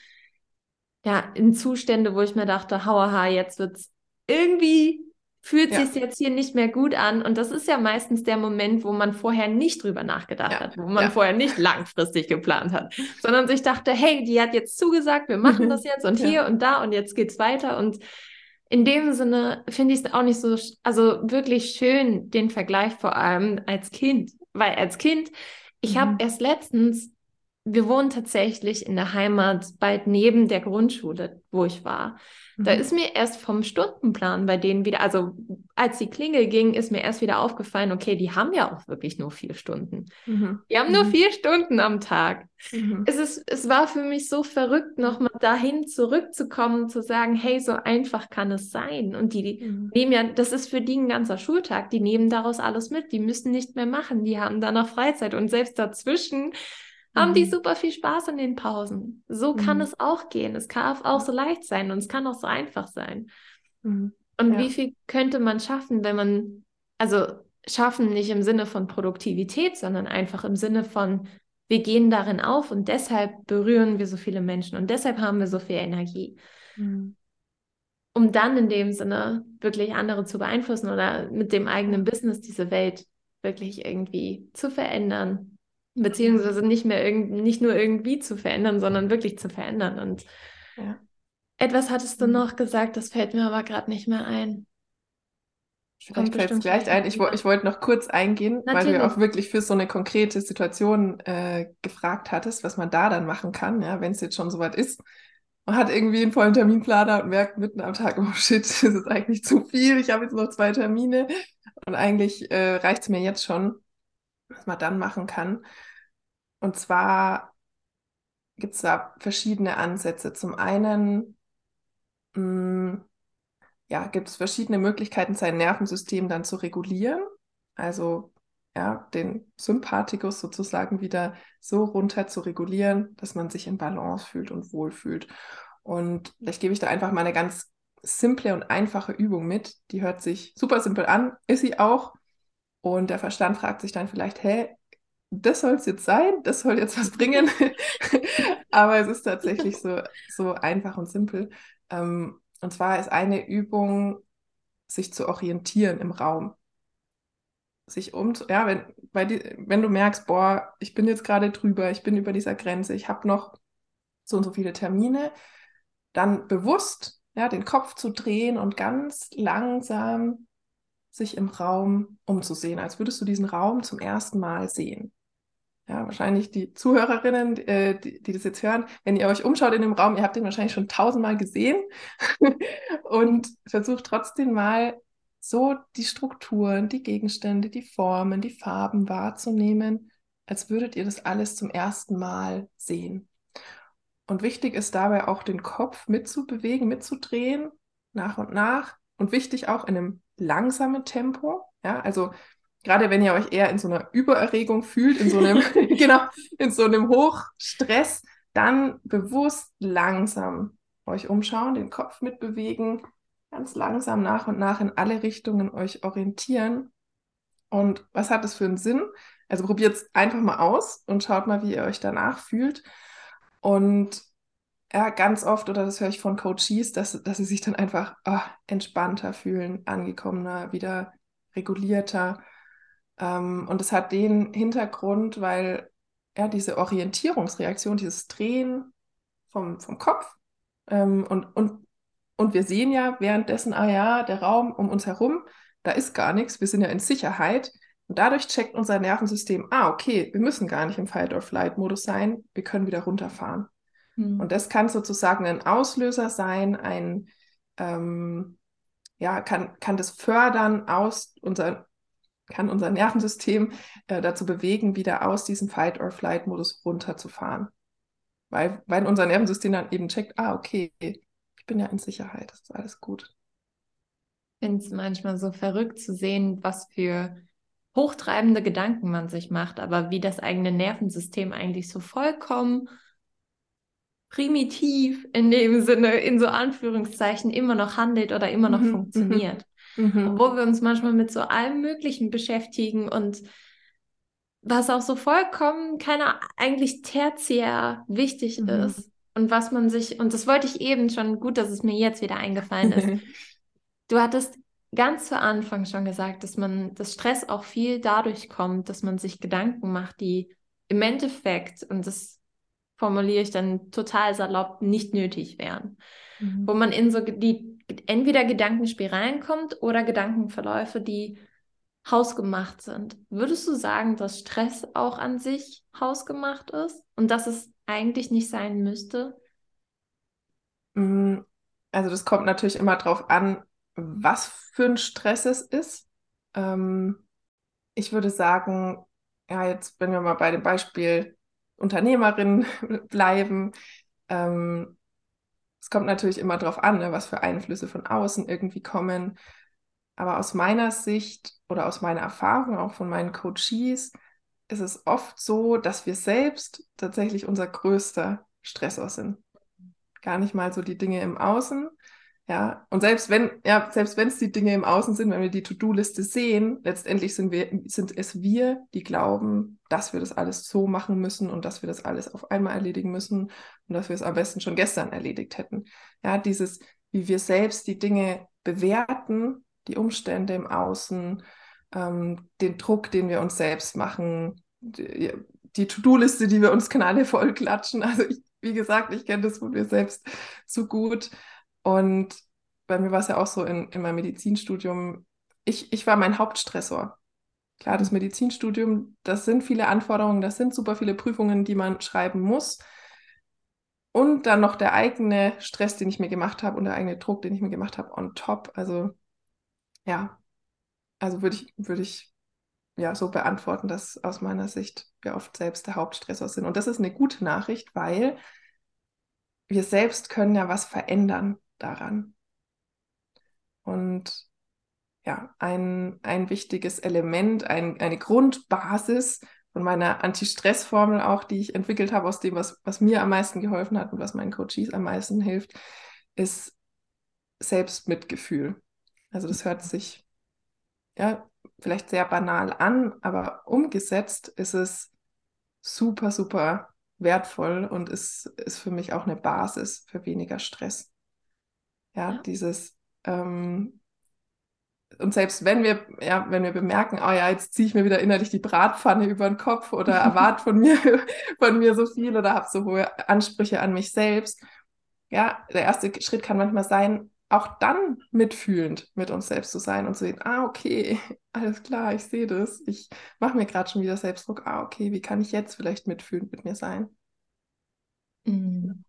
ja, in Zustände, wo ich mir dachte, hauaha, jetzt wird's irgendwie fühlt ja. sich jetzt hier nicht mehr gut an. Und das ist ja meistens der Moment, wo man vorher nicht drüber nachgedacht ja. hat, wo man ja. vorher nicht langfristig geplant hat, sondern sich dachte, hey, die hat jetzt zugesagt, wir machen das jetzt und hier und da und jetzt geht's weiter. Und in dem Sinne finde ich es auch nicht so, also wirklich schön, den Vergleich vor allem als Kind, weil als Kind, ich mhm. habe erst letztens wir wohnen tatsächlich in der Heimat bald neben der Grundschule, wo ich war. Da mhm. ist mir erst vom Stundenplan bei denen wieder, also als die Klingel ging, ist mir erst wieder aufgefallen, okay, die haben ja auch wirklich nur vier Stunden. Mhm. Die haben mhm. nur vier Stunden am Tag. Mhm. Es, ist, es war für mich so verrückt, nochmal dahin zurückzukommen, zu sagen, hey, so einfach kann es sein. Und die, die mhm. nehmen ja, das ist für die ein ganzer Schultag, die nehmen daraus alles mit, die müssen nicht mehr machen, die haben da noch Freizeit. Und selbst dazwischen haben die mhm. super viel Spaß in den Pausen. So kann mhm. es auch gehen. Es kann auch so leicht sein und es kann auch so einfach sein. Mhm. Und ja. wie viel könnte man schaffen, wenn man, also schaffen nicht im Sinne von Produktivität, sondern einfach im Sinne von, wir gehen darin auf und deshalb berühren wir so viele Menschen und deshalb haben wir so viel Energie. Mhm. Um dann in dem Sinne wirklich andere zu beeinflussen oder mit dem eigenen Business diese Welt wirklich irgendwie zu verändern, beziehungsweise nicht mehr irgend, nicht nur irgendwie zu verändern, sondern wirklich zu verändern. Und ja. etwas hattest du mhm. noch gesagt, das fällt mir aber gerade nicht mehr ein. Vielleicht fällt es gleich ein. Ich, ich wollte noch kurz eingehen, Natürlich. weil du auch wirklich für so eine konkrete Situation äh, gefragt hattest, was man da dann machen kann, ja, wenn es jetzt schon soweit ist. Man hat irgendwie einen vollen Terminplaner und merkt mitten am Tag, oh shit, das ist eigentlich zu viel. Ich habe jetzt noch zwei Termine und eigentlich äh, reicht es mir jetzt schon was man dann machen kann. Und zwar gibt es da verschiedene Ansätze. Zum einen mm, ja, gibt es verschiedene Möglichkeiten, sein Nervensystem dann zu regulieren. Also ja, den Sympathikus sozusagen wieder so runter zu regulieren, dass man sich in Balance fühlt und wohlfühlt. Und vielleicht gebe ich da einfach mal eine ganz simple und einfache Übung mit. Die hört sich super simpel an, ist sie auch. Und der Verstand fragt sich dann vielleicht, hä, das soll es jetzt sein, das soll jetzt was bringen. Aber es ist tatsächlich so, so einfach und simpel. Ähm, und zwar ist eine Übung, sich zu orientieren im Raum. Sich um, ja, wenn, bei die, wenn du merkst, boah, ich bin jetzt gerade drüber, ich bin über dieser Grenze, ich habe noch so und so viele Termine, dann bewusst ja, den Kopf zu drehen und ganz langsam sich im Raum umzusehen, als würdest du diesen Raum zum ersten Mal sehen. Ja, wahrscheinlich die Zuhörerinnen, äh, die, die das jetzt hören, wenn ihr euch umschaut in dem Raum, ihr habt den wahrscheinlich schon tausendmal gesehen und versucht trotzdem mal so die Strukturen, die Gegenstände, die Formen, die Farben wahrzunehmen als würdet ihr das alles zum ersten Mal sehen. Und wichtig ist dabei auch den Kopf mitzubewegen, mitzudrehen, nach und nach. Und wichtig auch in einem langsamen Tempo. Ja, also gerade wenn ihr euch eher in so einer Übererregung fühlt, in so einem, genau, in so einem Hochstress, dann bewusst langsam euch umschauen, den Kopf mitbewegen, ganz langsam nach und nach in alle Richtungen euch orientieren. Und was hat das für einen Sinn? Also probiert es einfach mal aus und schaut mal, wie ihr euch danach fühlt. Und ja, ganz oft, oder das höre ich von Coaches, dass, dass sie sich dann einfach oh, entspannter fühlen, angekommener, wieder regulierter. Ähm, und es hat den Hintergrund, weil ja, diese Orientierungsreaktion, dieses Drehen vom, vom Kopf ähm, und, und, und wir sehen ja währenddessen, ah ja, der Raum um uns herum, da ist gar nichts, wir sind ja in Sicherheit. Und dadurch checkt unser Nervensystem, ah, okay, wir müssen gar nicht im Fight-or-Flight-Modus sein, wir können wieder runterfahren. Mhm. Und das kann sozusagen ein Auslöser sein, ein, ähm, ja, kann, kann das fördern aus unser, kann unser Nervensystem äh, dazu bewegen, wieder aus diesem Fight-or-Flight-Modus runterzufahren. Weil, weil unser Nervensystem dann eben checkt, ah, okay, ich bin ja in Sicherheit, das ist alles gut. Ich finde es manchmal so verrückt zu sehen, was für hochtreibende Gedanken man sich macht, aber wie das eigene Nervensystem eigentlich so vollkommen primitiv in dem Sinne, in so Anführungszeichen, immer noch handelt oder immer noch mhm, funktioniert. Mhm. Obwohl wir uns manchmal mit so allem Möglichen beschäftigen und was auch so vollkommen keiner eigentlich tertiär wichtig mhm. ist. Und was man sich, und das wollte ich eben schon, gut, dass es mir jetzt wieder eingefallen ist. du hattest ganz zu Anfang schon gesagt, dass man, dass Stress auch viel dadurch kommt, dass man sich Gedanken macht, die im Endeffekt, und das formuliere ich dann total salopp, nicht nötig wären. Mhm. Wo man in so die entweder Gedankenspiralen kommt oder Gedankenverläufe, die hausgemacht sind. Würdest du sagen, dass Stress auch an sich hausgemacht ist und dass es eigentlich nicht sein müsste? Mm, also das kommt natürlich immer darauf an, was für ein Stress es ist. Ähm, ich würde sagen, ja, jetzt wenn wir mal bei dem Beispiel Unternehmerin bleiben. Ähm, es kommt natürlich immer darauf an, ne, was für Einflüsse von außen irgendwie kommen. Aber aus meiner Sicht oder aus meiner Erfahrung, auch von meinen Coaches, ist es oft so, dass wir selbst tatsächlich unser größter Stressor sind. Gar nicht mal so die Dinge im Außen, ja, und selbst wenn, ja, selbst wenn es die Dinge im Außen sind, wenn wir die To-Do-Liste sehen, letztendlich sind wir, sind es wir, die glauben, dass wir das alles so machen müssen und dass wir das alles auf einmal erledigen müssen und dass wir es am besten schon gestern erledigt hätten. Ja, dieses, wie wir selbst die Dinge bewerten, die Umstände im Außen, ähm, den Druck, den wir uns selbst machen, die, die To-Do-Liste, die wir uns Kanäle voll klatschen. Also ich, wie gesagt, ich kenne das von mir selbst zu gut. Und bei mir war es ja auch so in, in meinem Medizinstudium, ich, ich war mein Hauptstressor. Klar, das. Medizinstudium, das sind viele Anforderungen, das sind super viele Prüfungen, die man schreiben muss. Und dann noch der eigene Stress, den ich mir gemacht habe und der eigene Druck, den ich mir gemacht habe, on top. Also ja, also würde ich, würde ich ja so beantworten, dass aus meiner Sicht wir oft selbst der Hauptstressor sind. Und das ist eine gute Nachricht, weil wir selbst können ja was verändern daran. Und ja, ein, ein wichtiges Element, ein, eine Grundbasis von meiner Anti-Stress-Formel auch, die ich entwickelt habe, aus dem, was, was mir am meisten geholfen hat und was meinen Coaches am meisten hilft, ist Selbstmitgefühl. Also das hört sich ja vielleicht sehr banal an, aber umgesetzt ist es super, super wertvoll und ist, ist für mich auch eine Basis für weniger Stress. Ja, ja. dieses ähm, und selbst wenn wir, ja, wenn wir bemerken, oh ja, jetzt ziehe ich mir wieder innerlich die Bratpfanne über den Kopf oder erwarte von mir, von mir so viel oder habe so hohe Ansprüche an mich selbst, ja, der erste Schritt kann manchmal sein, auch dann mitfühlend mit uns selbst zu sein und zu sehen, ah, okay, alles klar, ich sehe das, ich mache mir gerade schon wieder Selbstdruck, ah, okay, wie kann ich jetzt vielleicht mitfühlend mit mir sein? Mhm.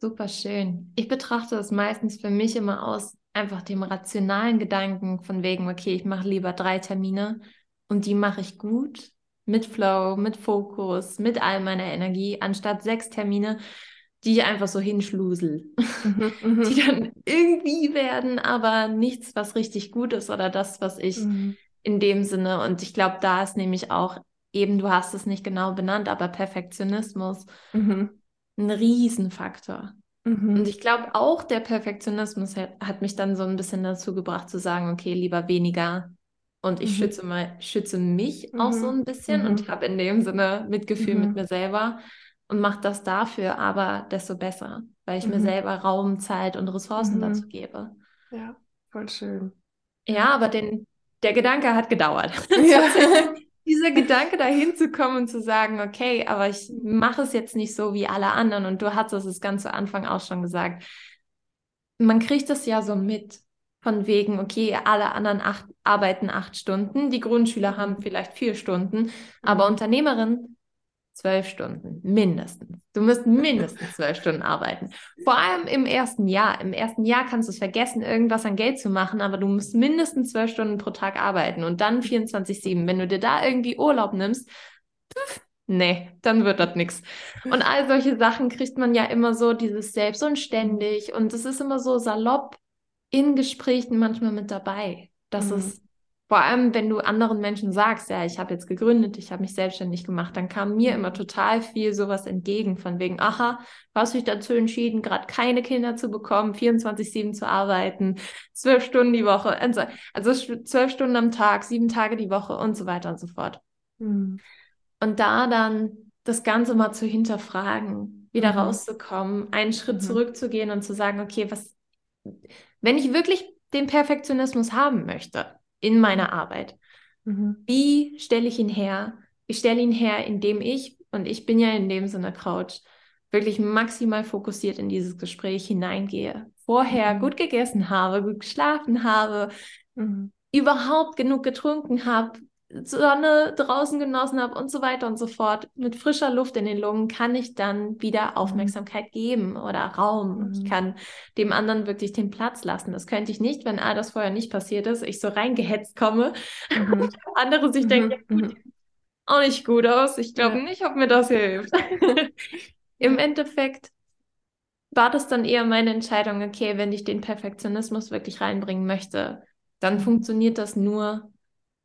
Super schön. Ich betrachte es meistens für mich immer aus einfach dem rationalen Gedanken von wegen, okay, ich mache lieber drei Termine und die mache ich gut, mit Flow, mit Fokus, mit all meiner Energie, anstatt sechs Termine, die ich einfach so hinschlusel, mhm, mhm, die dann irgendwie werden, aber nichts, was richtig gut ist oder das, was ich mhm. in dem Sinne, und ich glaube, da ist nämlich auch eben, du hast es nicht genau benannt, aber Perfektionismus mhm. Ein Riesenfaktor. Mhm. Und ich glaube auch, der Perfektionismus hat, hat, mich dann so ein bisschen dazu gebracht zu sagen, okay, lieber weniger. Und ich mhm. schütze, mal, schütze mich auch so ein bisschen und habe in dem Sinne Mitgefühl mit mir selber und mache das dafür aber desto besser, weil ich mhm. mir selber Raum, Zeit und Ressourcen mhm. dazu gebe. Ja, voll schön. Ja, aber den, der Gedanke hat gedauert. Ja. Dieser Gedanke dahin zu kommen und zu sagen, okay, aber ich mache es jetzt nicht so wie alle anderen. Und du hattest es ganz zu Anfang auch schon gesagt. Man kriegt es ja so mit, von wegen, okay, alle anderen acht, arbeiten acht Stunden, die Grundschüler haben vielleicht vier Stunden, aber mhm. Unternehmerinnen Zwölf Stunden, mindestens. Du musst mindestens zwölf Stunden arbeiten. Vor allem im ersten Jahr. Im ersten Jahr kannst du es vergessen, irgendwas an Geld zu machen, aber du musst mindestens zwölf Stunden pro Tag arbeiten und dann 24-7. Wenn du dir da irgendwie Urlaub nimmst, pff, nee, dann wird das nichts. Und all solche Sachen kriegt man ja immer so, dieses Selbst und ständig. Und es ist immer so salopp in Gesprächen manchmal mit dabei. Das mhm. ist vor allem, wenn du anderen Menschen sagst, ja, ich habe jetzt gegründet, ich habe mich selbstständig gemacht, dann kam mir immer total viel sowas entgegen, von wegen, aha, hast du dich dazu entschieden, gerade keine Kinder zu bekommen, 24-7 zu arbeiten, zwölf Stunden die Woche, also zwölf Stunden am Tag, sieben Tage die Woche und so weiter und so fort. Mhm. Und da dann das Ganze mal zu hinterfragen, wieder mhm. rauszukommen, einen Schritt mhm. zurückzugehen und zu sagen, okay, was, wenn ich wirklich den Perfektionismus haben möchte, in meiner Arbeit. Mhm. Wie stelle ich ihn her? Ich stelle ihn her, indem ich, und ich bin ja in dem Sinne Coach, wirklich maximal fokussiert in dieses Gespräch hineingehe. Vorher mhm. gut gegessen habe, gut geschlafen habe, mhm. überhaupt genug getrunken habe, Sonne draußen genossen habe und so weiter und so fort, mit frischer Luft in den Lungen, kann ich dann wieder mhm. Aufmerksamkeit geben oder Raum. Mhm. Ich kann dem anderen wirklich den Platz lassen. Das könnte ich nicht, wenn all das vorher nicht passiert ist, ich so reingehetzt komme mhm. und andere sich mhm. denken, ja, gut, mhm. auch nicht gut aus. Ich glaube ja. nicht, ob mir das hilft. Im Endeffekt war das dann eher meine Entscheidung, okay, wenn ich den Perfektionismus wirklich reinbringen möchte, dann mhm. funktioniert das nur,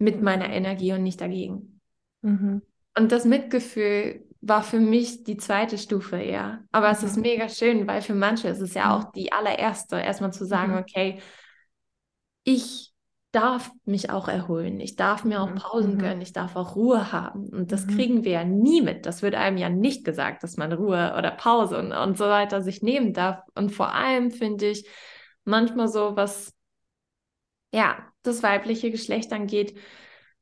mit meiner Energie und nicht dagegen. Mhm. Und das Mitgefühl war für mich die zweite Stufe eher. Aber mhm. es ist mhm. mega schön, weil für manche ist es ja mhm. auch die allererste, erstmal zu sagen, mhm. okay, ich darf mich auch erholen, ich darf mir auch mhm. Pausen gönnen, ich darf auch Ruhe haben. Und das kriegen wir ja nie mit. Das wird einem ja nicht gesagt, dass man Ruhe oder Pause und, und so weiter sich nehmen darf. Und vor allem finde ich manchmal so, was ja, das weibliche Geschlecht angeht.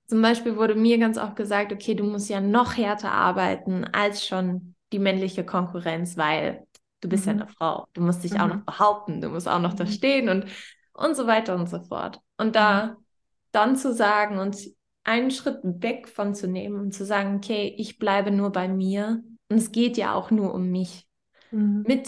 Zum Beispiel wurde mir ganz oft gesagt, okay, du musst ja noch härter arbeiten als schon die männliche Konkurrenz, weil du bist mhm. ja eine Frau. Du musst dich mhm. auch noch behaupten, du musst auch noch da mhm. stehen und, und so weiter und so fort. Und da mhm. dann zu sagen und einen Schritt weg von zu nehmen und zu sagen, okay, ich bleibe nur bei mir und es geht ja auch nur um mich. Mhm. Mit,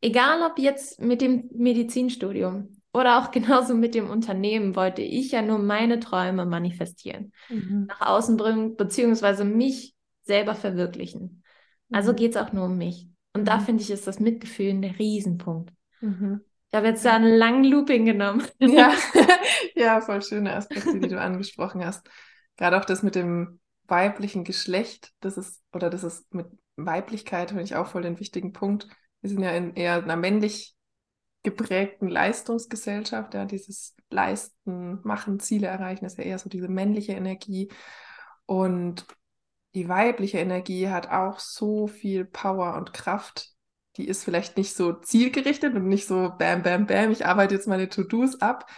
egal ob jetzt mit dem Medizinstudium, oder auch genauso mit dem Unternehmen wollte ich ja nur meine Träume manifestieren, mhm. nach außen bringen, beziehungsweise mich selber verwirklichen. Also mhm. geht es auch nur um mich. Und mhm. da finde ich, ist das Mitgefühl ein Riesenpunkt. Mhm. Ich habe jetzt da einen langen Looping genommen. Ja. ja, voll schöne Aspekte, die du angesprochen hast. Gerade auch das mit dem weiblichen Geschlecht, das ist, oder das ist mit Weiblichkeit, finde ich auch voll den wichtigen Punkt. Wir sind ja in eher einer männlich geprägten Leistungsgesellschaft, ja, dieses Leisten, Machen, Ziele erreichen, ist ja eher so diese männliche Energie. Und die weibliche Energie hat auch so viel Power und Kraft. Die ist vielleicht nicht so zielgerichtet und nicht so bam, bam, bam, ich arbeite jetzt meine To-Dos ab.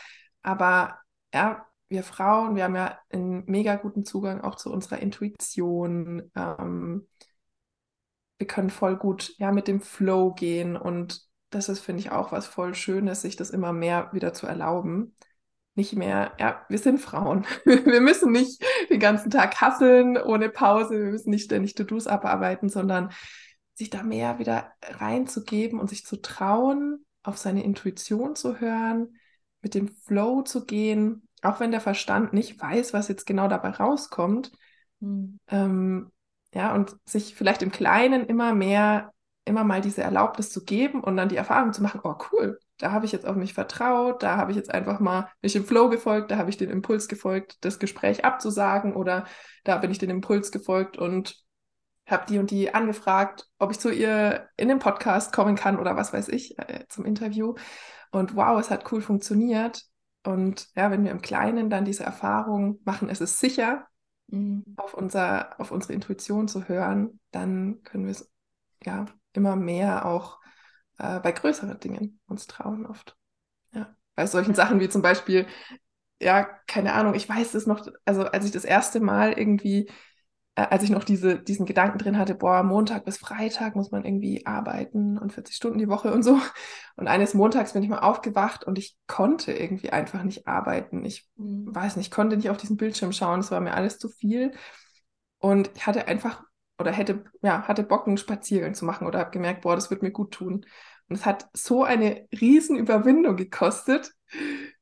Aber ja, wir Frauen, wir haben ja einen mega guten Zugang auch zu unserer Intuition. Ähm, wir können voll gut ja, mit dem Flow gehen und das ist, finde ich, auch was voll Schönes, sich das immer mehr wieder zu erlauben. Nicht mehr, ja, wir sind Frauen. Wir müssen nicht den ganzen Tag hasseln ohne Pause. Wir müssen nicht ständig To-Dos abarbeiten, sondern sich da mehr wieder reinzugeben und sich zu trauen, auf seine Intuition zu hören, mit dem Flow zu gehen, auch wenn der Verstand nicht weiß, was jetzt genau dabei rauskommt, Mhm. Ähm, ja, und sich vielleicht im Kleinen immer mehr, immer mal diese Erlaubnis zu geben und dann die Erfahrung zu machen, oh cool, da habe ich jetzt auf mich vertraut, da habe ich jetzt einfach mal mich im Flow gefolgt, da habe ich den Impuls gefolgt, das Gespräch abzusagen oder da bin ich den Impuls gefolgt und habe die und die angefragt, ob ich zu ihr in den Podcast kommen kann oder was weiß ich, äh, zum Interview. Und wow, es hat cool funktioniert. Und ja, wenn wir im Kleinen dann diese Erfahrung machen, es ist sicher, mhm. auf, unser, auf unsere Intuition zu hören, dann können wir es ja immer mehr auch äh, bei größeren Dingen uns trauen oft. Ja, bei solchen Sachen wie zum Beispiel, ja, keine Ahnung, ich weiß es noch, also als ich das erste Mal irgendwie äh, als ich noch diese, diesen Gedanken drin hatte, boah, Montag bis Freitag muss man irgendwie arbeiten und 40 Stunden die Woche und so. Und eines Montags bin ich mal aufgewacht und ich konnte irgendwie einfach nicht arbeiten. Ich mhm. weiß nicht, konnte nicht auf diesen Bildschirm schauen, es war mir alles zu viel. Und ich hatte einfach oder hätte, ja, hatte Bock, einen Spaziergang zu machen oder habe gemerkt, boah, das wird mir gut tun. Und es hat so eine riesen Überwindung gekostet,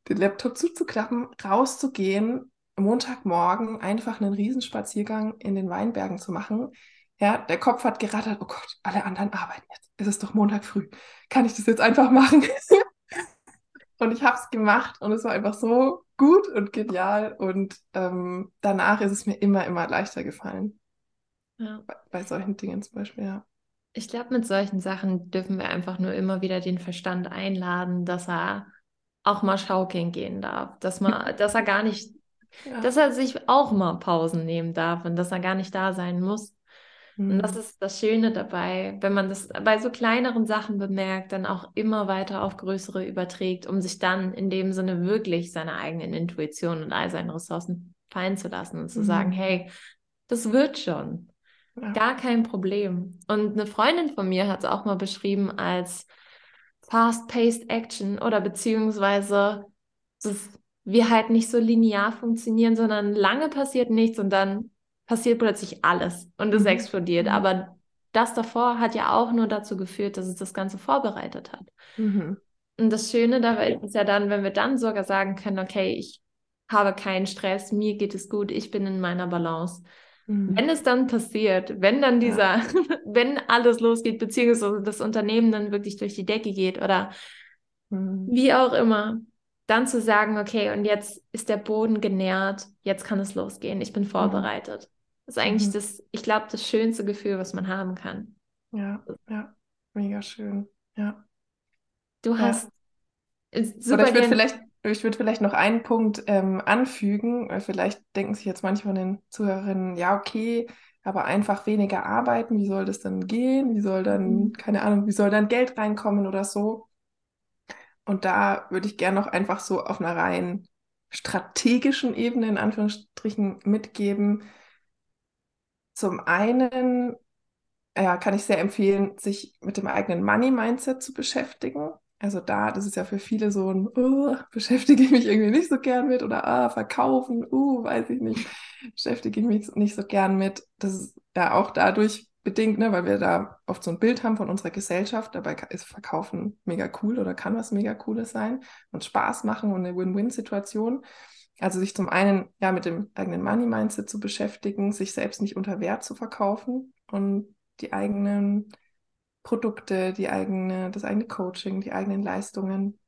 den Laptop zuzuklappen, rauszugehen Montagmorgen einfach einen Riesenspaziergang in den Weinbergen zu machen. Ja, der Kopf hat gerattert, oh Gott, alle anderen arbeiten jetzt. Es ist doch Montag früh. Kann ich das jetzt einfach machen? und ich habe es gemacht und es war einfach so gut und genial. Und ähm, danach ist es mir immer, immer leichter gefallen. Ja. Bei, bei solchen Dingen zum Beispiel, ja. Ich glaube, mit solchen Sachen dürfen wir einfach nur immer wieder den Verstand einladen, dass er auch mal schaukeln gehen darf, dass man, dass er gar nicht ja. Dass er sich auch mal Pausen nehmen darf und dass er gar nicht da sein muss. Mhm. Und das mhm. ist das Schöne dabei, wenn man das bei so kleineren Sachen bemerkt, dann auch immer weiter auf größere überträgt, um sich dann in dem Sinne wirklich seiner eigenen Intuition und all seinen Ressourcen fallen zu lassen und zu mhm. sagen, hey, das wird schon. Gar kein Problem. Und eine Freundin von mir hat es auch mal beschrieben als fast-paced Action oder beziehungsweise das wir halt nicht so linear funktionieren, sondern lange passiert nichts und dann passiert plötzlich alles und es mhm. explodiert. Mhm. Aber das davor hat ja auch nur dazu geführt, dass es das Ganze vorbereitet hat. Mhm. Und das Schöne dabei ist ja dann, wenn wir dann sogar sagen können, okay, ich habe keinen Stress, mir geht es gut, ich bin in meiner Balance. Mhm. Wenn es dann passiert, wenn dann dieser, ja. wenn alles losgeht, beziehungsweise das Unternehmen dann wirklich durch die Decke geht oder mhm. wie auch immer, dann zu sagen, okay, und jetzt ist der Boden genährt, jetzt kann es losgehen, ich bin mhm. vorbereitet. Das ist eigentlich mhm. das, ich glaube, das schönste Gefühl, was man haben kann. Ja, ja, mega schön, ja. Du hast ja. super Oder ich würde vielleicht, ich würde vielleicht noch einen Punkt ähm, anfügen, weil vielleicht denken sich jetzt manche von den Zuhörerinnen, ja, okay, aber einfach weniger arbeiten, wie soll das dann gehen? Wie soll dann, mhm. keine Ahnung, wie soll dann Geld reinkommen oder so? Und da würde ich gerne noch einfach so auf einer rein strategischen Ebene in Anführungsstrichen mitgeben. Zum einen ja, kann ich sehr empfehlen, sich mit dem eigenen Money-Mindset zu beschäftigen. Also da, das ist ja für viele so ein, oh, beschäftige ich mich irgendwie nicht so gern mit oder ah, verkaufen, uh, weiß ich nicht, beschäftige ich mich nicht so gern mit. Das ist ja auch dadurch bedingt, ne, weil wir da oft so ein Bild haben von unserer Gesellschaft. Dabei ist Verkaufen mega cool oder kann was mega Cooles sein und Spaß machen und eine Win-Win-Situation. Also sich zum einen ja mit dem eigenen Money-Mindset zu beschäftigen, sich selbst nicht unter Wert zu verkaufen und die eigenen Produkte, die eigene, das eigene Coaching, die eigenen Leistungen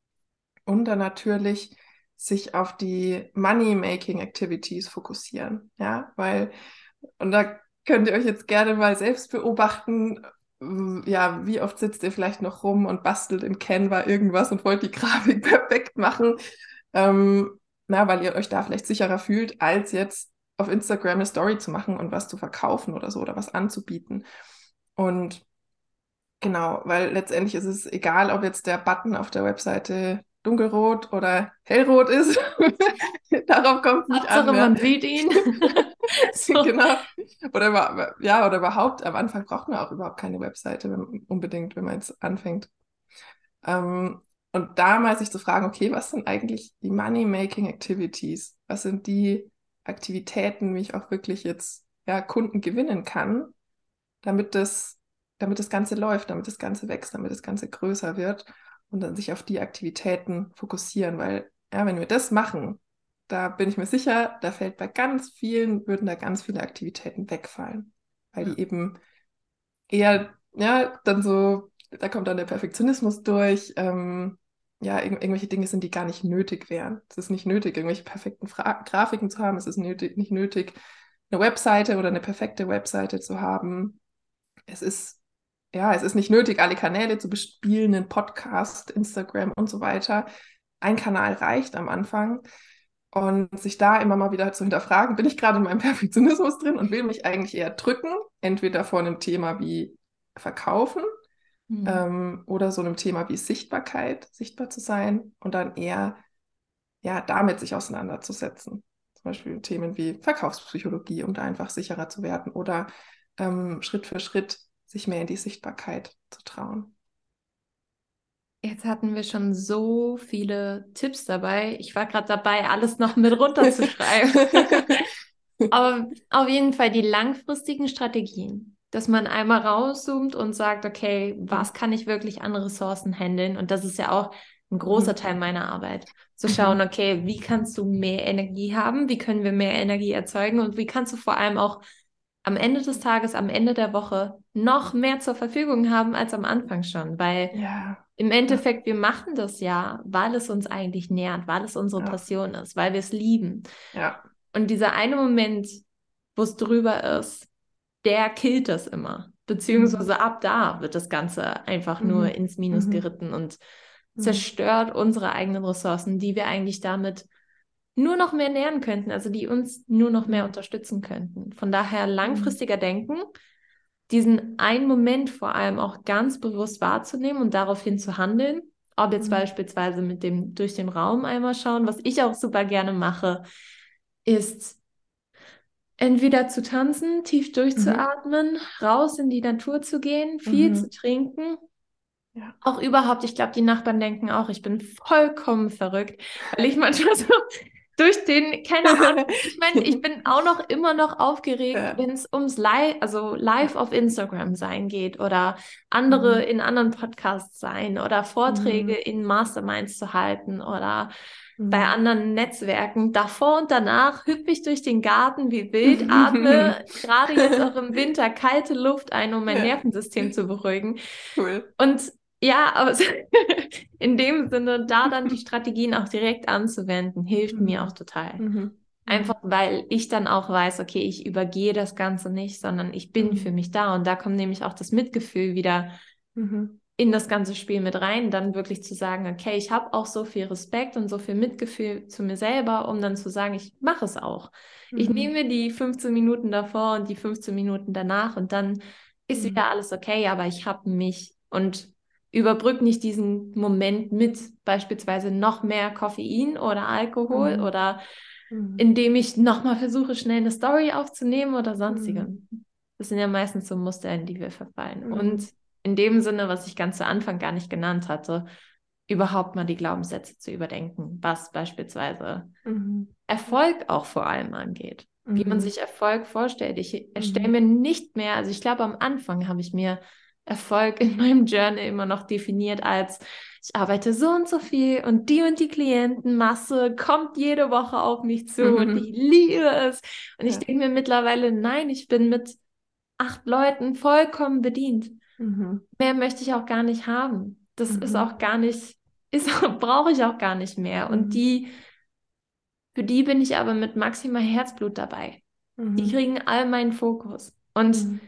und dann natürlich sich auf die Money-Making-Activities fokussieren, ja, weil und da könnt ihr euch jetzt gerne mal selbst beobachten. Ja, wie oft sitzt ihr vielleicht noch rum und bastelt in Canva irgendwas und wollt die Grafik perfekt machen? Ähm, na, weil ihr euch da vielleicht sicherer fühlt, als jetzt auf Instagram eine Story zu machen und was zu verkaufen oder so oder was anzubieten. Und genau, weil letztendlich ist es egal, ob jetzt der Button auf der Webseite dunkelrot oder hellrot ist. Darauf kommt es nicht Hauptsache, an. man sieht ihn. so. Genau. Oder, ja, oder überhaupt, am Anfang braucht man auch überhaupt keine Webseite wenn, unbedingt, wenn man jetzt anfängt. Ähm, und da mal sich zu fragen, okay, was sind eigentlich die Money-Making Activities? Was sind die Aktivitäten, wie ich auch wirklich jetzt ja, Kunden gewinnen kann, damit das, damit das Ganze läuft, damit das Ganze wächst, damit das Ganze größer wird und dann sich auf die Aktivitäten fokussieren, weil ja, wenn wir das machen, da bin ich mir sicher, da fällt bei ganz vielen, würden da ganz viele Aktivitäten wegfallen, weil die eben eher, ja, dann so, da kommt dann der Perfektionismus durch, ähm, ja, irg irgendwelche Dinge sind, die gar nicht nötig wären. Es ist nicht nötig, irgendwelche perfekten Fra Grafiken zu haben, es ist nötig, nicht nötig, eine Webseite oder eine perfekte Webseite zu haben. Es ist, ja, es ist nicht nötig, alle Kanäle zu bespielen, einen Podcast, Instagram und so weiter. Ein Kanal reicht am Anfang. Und sich da immer mal wieder zu hinterfragen, bin ich gerade in meinem Perfektionismus drin und will mich eigentlich eher drücken, entweder vor einem Thema wie Verkaufen mhm. ähm, oder so einem Thema wie Sichtbarkeit, sichtbar zu sein und dann eher ja, damit sich auseinanderzusetzen. Zum Beispiel Themen wie Verkaufspsychologie, um da einfach sicherer zu werden oder ähm, Schritt für Schritt sich mehr in die Sichtbarkeit zu trauen. Jetzt hatten wir schon so viele Tipps dabei. Ich war gerade dabei, alles noch mit runterzuschreiben. Aber auf jeden Fall die langfristigen Strategien, dass man einmal rauszoomt und sagt, okay, was kann ich wirklich an Ressourcen handeln? Und das ist ja auch ein großer mhm. Teil meiner Arbeit. Zu mhm. schauen, okay, wie kannst du mehr Energie haben? Wie können wir mehr Energie erzeugen? Und wie kannst du vor allem auch am Ende des Tages, am Ende der Woche noch mehr zur Verfügung haben als am Anfang schon? Weil ja im Endeffekt, wir machen das ja, weil es uns eigentlich nährt, weil es unsere ja. Passion ist, weil wir es lieben. Ja. Und dieser eine Moment, wo es drüber ist, der killt das immer. Beziehungsweise mhm. ab da wird das Ganze einfach mhm. nur ins Minus mhm. geritten und mhm. zerstört unsere eigenen Ressourcen, die wir eigentlich damit nur noch mehr nähren könnten, also die uns nur noch mehr mhm. unterstützen könnten. Von daher langfristiger denken, diesen einen Moment vor allem auch ganz bewusst wahrzunehmen und daraufhin zu handeln. Ob jetzt mhm. beispielsweise mit dem durch den Raum einmal schauen, was ich auch super gerne mache, ist entweder zu tanzen, tief durchzuatmen, mhm. raus in die Natur zu gehen, viel mhm. zu trinken. Ja. Auch überhaupt, ich glaube, die Nachbarn denken auch, ich bin vollkommen verrückt, weil ich manchmal so durch den, keine Ahnung, ich meine, ich bin auch noch immer noch aufgeregt, ja. wenn es ums Live, also live auf Instagram sein geht oder andere mhm. in anderen Podcasts sein oder Vorträge mhm. in Masterminds zu halten oder mhm. bei anderen Netzwerken. Davor und danach hüpfe ich durch den Garten wie wild, atme gerade jetzt auch im Winter kalte Luft ein, um mein ja. Nervensystem zu beruhigen. Cool. Und ja, aber in dem Sinne, da dann die Strategien auch direkt anzuwenden, hilft mhm. mir auch total. Mhm. mhm. Einfach weil ich dann auch weiß, okay, ich übergehe das Ganze nicht, sondern ich bin mhm. für mich da. Und da kommt nämlich auch das Mitgefühl wieder mhm. in das ganze Spiel mit rein, dann wirklich zu sagen, okay, ich habe auch so viel Respekt und so viel Mitgefühl zu mir selber, um dann zu sagen, ich mache es auch. Ich mhm. nehme die 15 Minuten davor und die 15 Minuten danach und dann ist wieder alles okay, aber ich habe mich und überbrück nicht diesen Moment mit beispielsweise noch mehr Koffein oder Alkohol mhm. oder mhm. indem ich nochmal versuche, schnell eine Story aufzunehmen oder sonstige. Mhm. Das sind ja meistens so Muster, in die wir verfallen. Mhm. Und in dem Sinne, was ich ganz zu Anfang gar nicht genannt hatte, überhaupt mal die Glaubenssätze zu überdenken, was beispielsweise mhm. Erfolg auch vor allem angeht. Wie man mhm. sich Erfolg vorstellt. Ich erstelle mir nicht mehr, also ich glaube, am Anfang habe ich mir Erfolg in meinem Journal immer noch definiert als ich arbeite so und so viel und die und die Klientenmasse kommt jede Woche auf mich zu mhm. und ich liebe es. Und ja. ich denke mir mittlerweile, nein, ich bin mit acht Leuten vollkommen bedient. Mhm. Mehr möchte ich auch gar nicht haben. Das mhm. ist auch gar nicht, ist brauche ich auch gar nicht mehr. Und mhm. die, für die bin ich aber mit maximal Herzblut dabei. Die mhm. kriegen all meinen Fokus. Und mhm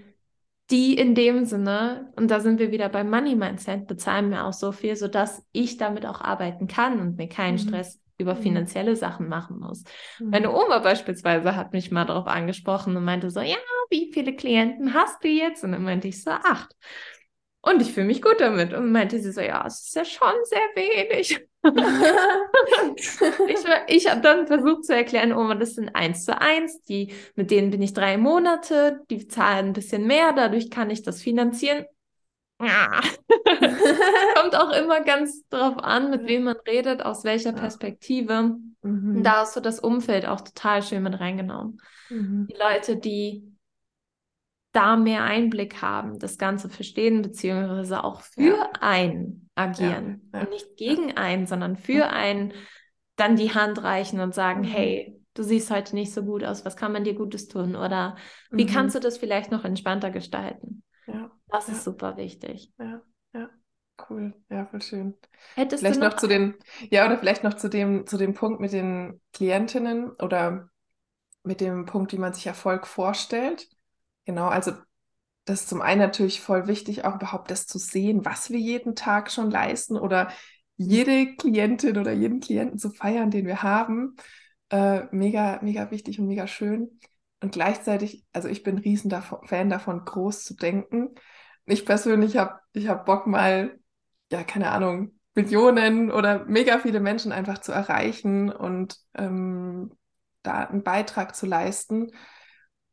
die in dem Sinne, und da sind wir wieder beim Money Mindset, bezahlen mir auch so viel, sodass ich damit auch arbeiten kann und mir keinen mhm. Stress über mhm. finanzielle Sachen machen muss. Mhm. Meine Oma beispielsweise hat mich mal darauf angesprochen und meinte so, ja, wie viele Klienten hast du jetzt? Und dann meinte ich so, acht. Und ich fühle mich gut damit. Und meinte sie so, ja, es ist ja schon sehr wenig. ich ich habe dann versucht zu erklären, oh, das sind eins zu eins, die, mit denen bin ich drei Monate, die zahlen ein bisschen mehr, dadurch kann ich das finanzieren. Kommt auch immer ganz drauf an, mit wem man redet, aus welcher Perspektive. Mhm. Da hast du das Umfeld auch total schön mit reingenommen. Mhm. Die Leute, die da mehr Einblick haben, das Ganze verstehen, beziehungsweise auch für ja. einen agieren. Ja, ja, und nicht gegen einen, sondern für einen dann die Hand reichen und sagen, Mhm. hey, du siehst heute nicht so gut aus, was kann man dir Gutes tun? Oder wie Mhm. kannst du das vielleicht noch entspannter gestalten? Ja, Das ist super wichtig. ja, ja. Cool. Ja, voll schön. Hättest Vielleicht du noch zu den, ja, oder vielleicht noch zu dem, zu dem Punkt mit den Klientinnen oder mit dem Punkt, wie man sich Erfolg vorstellt. Genau, also das ist zum einen natürlich voll wichtig, auch überhaupt das zu sehen, was wir jeden Tag schon leisten oder jede Klientin oder jeden Klienten zu feiern, den wir haben. Äh, mega, mega wichtig und mega schön. Und gleichzeitig, also ich bin ein riesen davon, Fan davon, groß zu denken. Ich persönlich habe ich hab Bock mal, ja, keine Ahnung, Millionen oder mega viele Menschen einfach zu erreichen und ähm, da einen Beitrag zu leisten.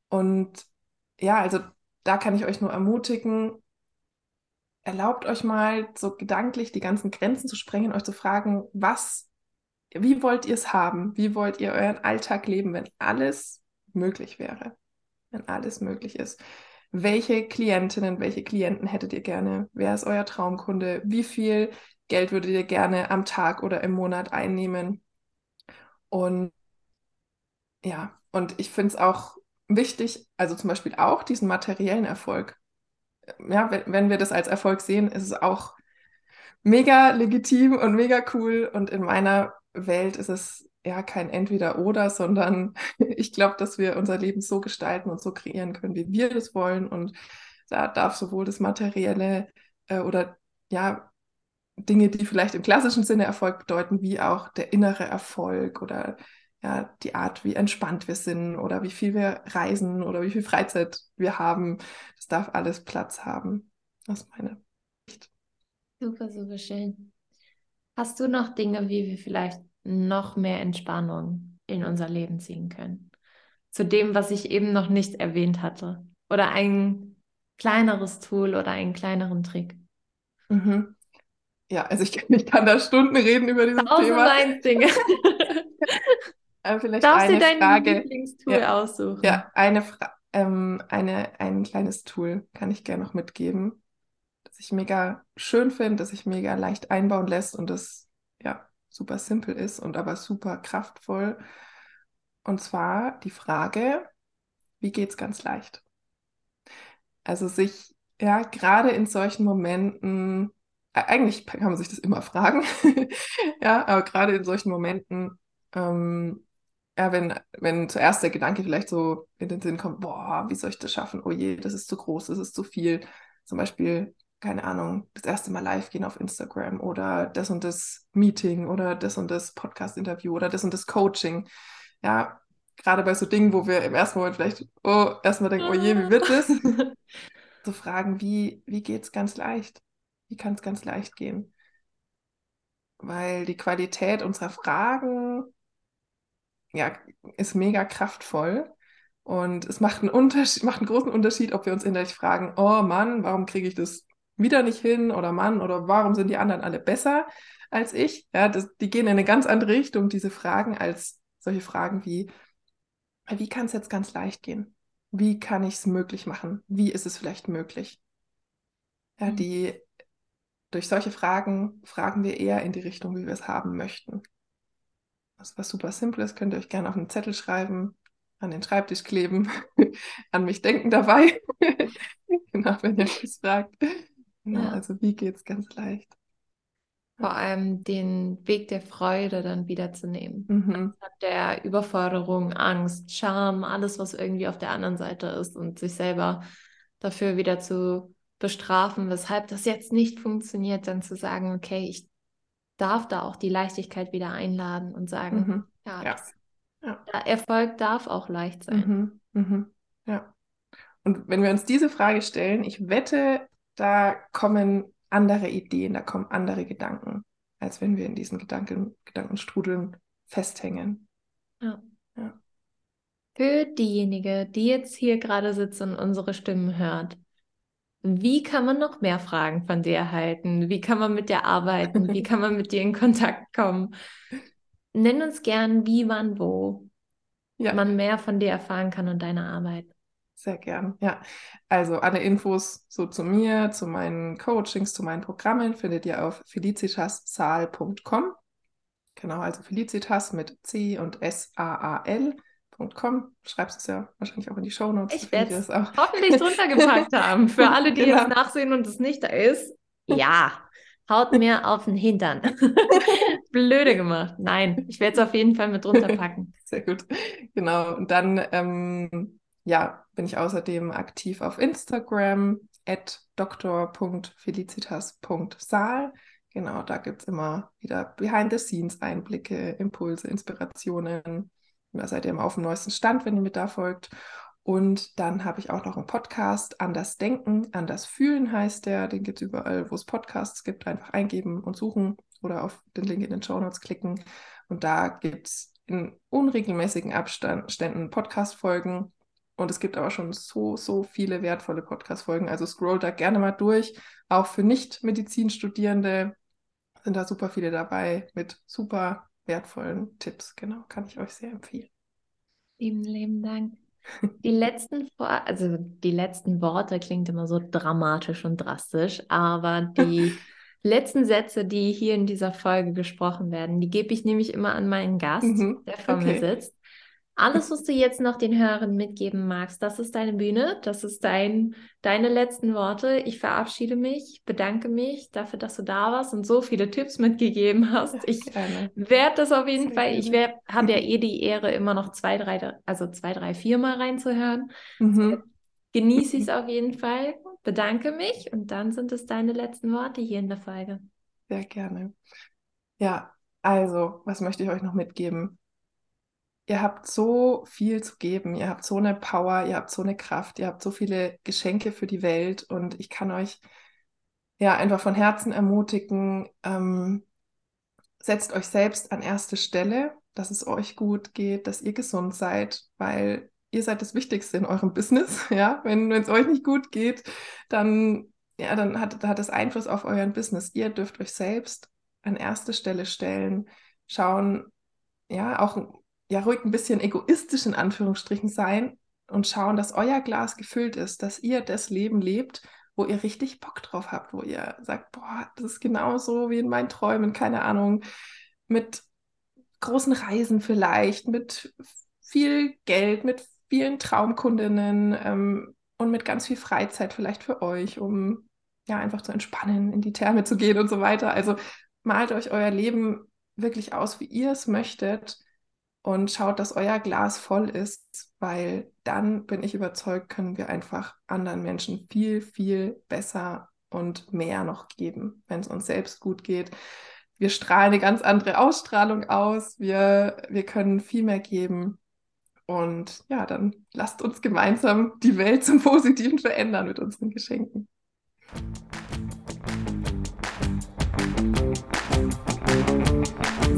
Und ja, also da kann ich euch nur ermutigen, erlaubt euch mal so gedanklich die ganzen Grenzen zu sprengen, euch zu fragen, was, wie wollt ihr es haben? Wie wollt ihr euren Alltag leben, wenn alles möglich wäre? Wenn alles möglich ist. Welche Klientinnen, welche Klienten hättet ihr gerne? Wer ist euer Traumkunde? Wie viel Geld würdet ihr gerne am Tag oder im Monat einnehmen? Und ja, und ich finde es auch wichtig, also zum Beispiel auch diesen materiellen Erfolg. Ja, wenn, wir das als Erfolg sehen, ist es auch mega legitim und mega cool. Und in meiner Welt ist es ja kein Entweder-Oder, sondern ich glaube, dass wir unser Leben so gestalten und so kreieren können, wie wir das wollen. Und da darf sowohl das Materielle äh, oder ja, Dinge, die vielleicht im klassischen Sinne Erfolg bedeuten, wie auch der innere Erfolg oder ja, die Art, wie entspannt wir sind oder wie viel wir reisen oder wie viel Freizeit wir haben. Das darf alles Platz haben. Das ist meine Sicht. Super, super schön. Hast du noch Dinge, wie wir vielleicht noch mehr Entspannung in unser Leben ziehen können? Zu dem, was ich eben noch nicht erwähnt hatte. Oder ein kleineres Tool oder einen kleineren Trick. Mhm. Ja, also ich, ich kann da Stunden reden über dieses Tausend Thema. Dinge. Aber vielleicht Darfst dir eine dein Frage. Lieblingstool Ja. aussuchen? Ja, eine, Fra ähm, eine, ein kleines Tool kann ich gerne noch mitgeben, das ich mega schön finde, das sich mega leicht einbauen lässt und das ja super simpel ist und aber super kraftvoll. Und zwar die Frage, wie geht's ganz leicht? Also sich ja gerade in solchen Momenten, äh, eigentlich kann man sich das immer fragen, ja, aber gerade in solchen Momenten ähm, ja, wenn, wenn zuerst der Gedanke vielleicht so in den Sinn kommt, boah, wie soll ich das schaffen? Oh je, das ist zu groß, das ist zu viel. Zum Beispiel, keine Ahnung, das erste Mal live gehen auf Instagram oder das und das Meeting oder das und das Podcast-Interview oder das und das Coaching. Ja, gerade bei so Dingen, wo wir im ersten Moment vielleicht, oh, erstmal denken, oh je, wie wird das? zu fragen, wie, wie geht es ganz leicht? Wie kann es ganz leicht gehen? Weil die Qualität unserer Fragen ja, ist mega kraftvoll. Und es macht einen Unterschied, macht einen großen Unterschied, ob wir uns innerlich fragen, oh Mann, warum kriege ich das wieder nicht hin? Oder Mann, oder warum sind die anderen alle besser als ich? Ja, das, die gehen in eine ganz andere Richtung, diese Fragen, als solche Fragen wie, wie kann es jetzt ganz leicht gehen? Wie kann ich es möglich machen? Wie ist es vielleicht möglich? Ja, Mhm. die durch solche Fragen fragen wir eher in die Richtung, wie wir es haben möchten. Das ist was super Simples, könnt ihr euch gerne auf einen Zettel schreiben, an den Schreibtisch kleben, an mich denken dabei. genau, wenn ihr was fragt. Genau, Ja. also wie geht's ganz leicht? Vor allem den Weg der Freude dann wiederzunehmen. Mhm. Statt der Überforderung, Angst, Scham, alles, was irgendwie auf der anderen Seite ist und sich selber dafür wieder zu bestrafen, weshalb das jetzt nicht funktioniert, dann zu sagen, okay, ich darf da auch die Leichtigkeit wieder einladen und sagen, Mhm. ja, Ja. das, Ja. Erfolg darf auch leicht sein. Mhm. Mhm. Ja. Und wenn wir uns diese Frage stellen, ich wette, da kommen andere Ideen, da kommen andere Gedanken, als wenn wir in diesen Gedanken, Gedankenstrudeln festhängen. Ja. Ja. Für diejenige, die jetzt hier gerade sitzt und unsere Stimmen hört, wie kann man noch mehr Fragen von dir erhalten? Wie kann man mit dir arbeiten? Wie kann man mit dir in Kontakt kommen? Nenn uns gern, wie, wann, wo Ja. man mehr von dir erfahren kann und deiner Arbeit. Sehr gern, ja. Also alle Infos so zu mir, zu meinen Coachings, zu meinen Programmen findet ihr auf felicitassaal.com. Genau, also Felicitas mit C und S-A-A-L.com. Schreibst es ja wahrscheinlich auch in die Shownotes. Ich werde es hoffentlich drunter gepackt haben. Für alle, die genau. jetzt nachsehen und es nicht da ist. Ja, haut mir auf den Hintern. Blöde gemacht. Nein, ich werde es auf jeden Fall mit drunter packen. Sehr gut. Genau. Und dann ähm, ja, bin ich außerdem aktiv auf Instagram at dr.felicitas.saal. Genau, da gibt es immer wieder Behind-the-Scenes-Einblicke, Impulse, Inspirationen. Da seid ihr immer auf dem neuesten Stand, wenn ihr mir da folgt. Und dann habe ich auch noch einen Podcast, Anders Denken, Anders Fühlen heißt der. Den gibt es überall, wo es Podcasts gibt. Einfach eingeben und suchen oder auf den Link in den Show Notes klicken. Und da gibt es in unregelmäßigen Abständen Podcast-Folgen und es gibt aber schon so, so viele wertvolle Podcast-Folgen. Also scroll da gerne mal durch. Auch für Nicht-Medizin-Studierende sind da super viele dabei mit super wertvollen Tipps. Genau, kann ich euch sehr empfehlen. Lieben, lieben Dank. Die letzten, also die letzten Worte klingt immer so dramatisch und drastisch, aber die letzten Sätze, die hier in dieser Folge gesprochen werden, die gebe ich nämlich immer an meinen Gast, mhm. der vor okay. mir sitzt. Alles, was du jetzt noch den Hörern mitgeben magst, das ist deine Bühne, das ist dein, deine letzten Worte. Ich verabschiede mich, bedanke mich dafür, dass du da warst und so viele Tipps mitgegeben hast. Ich werde das auf jeden Fall, ich habe ja eh die Ehre, immer noch zwei, drei, also zwei, drei, vier Mal reinzuhören. Mhm. Genieße ich es auf jeden Fall, bedanke mich und dann sind es deine letzten Worte hier in der Folge. Sehr gerne. Ja, also, was möchte ich euch noch mitgeben? Ihr habt so viel zu geben, ihr habt so eine Power, ihr habt so eine Kraft, ihr habt so viele Geschenke für die Welt und ich kann euch ja einfach von Herzen ermutigen, ähm, setzt euch selbst an erste Stelle, dass es euch gut geht, dass ihr gesund seid, weil ihr seid das Wichtigste in eurem Business. Ja, wenn es euch nicht gut geht, dann ja, dann hat, hat das Einfluss auf euren Business. Ihr dürft euch selbst an erste Stelle stellen, schauen, ja, auch ja ruhig ein bisschen egoistisch in Anführungsstrichen sein und schauen, dass euer Glas gefüllt ist, dass ihr das Leben lebt, wo ihr richtig Bock drauf habt, wo ihr sagt, boah, das ist genauso wie in meinen Träumen, keine Ahnung, mit großen Reisen vielleicht, mit viel Geld, mit vielen Traumkundinnen ähm, und mit ganz viel Freizeit vielleicht für euch, um ja einfach zu entspannen, in die Therme zu gehen und so weiter. Also malt euch euer Leben wirklich aus, wie ihr es möchtet und schaut, dass euer Glas voll ist, weil dann bin ich überzeugt, können wir einfach anderen Menschen viel, viel besser und mehr noch geben, wenn es uns selbst gut geht. Wir strahlen eine ganz andere Ausstrahlung aus, wir, wir können viel mehr geben. Und ja, dann lasst uns gemeinsam die Welt zum Positiven verändern mit unseren Geschenken.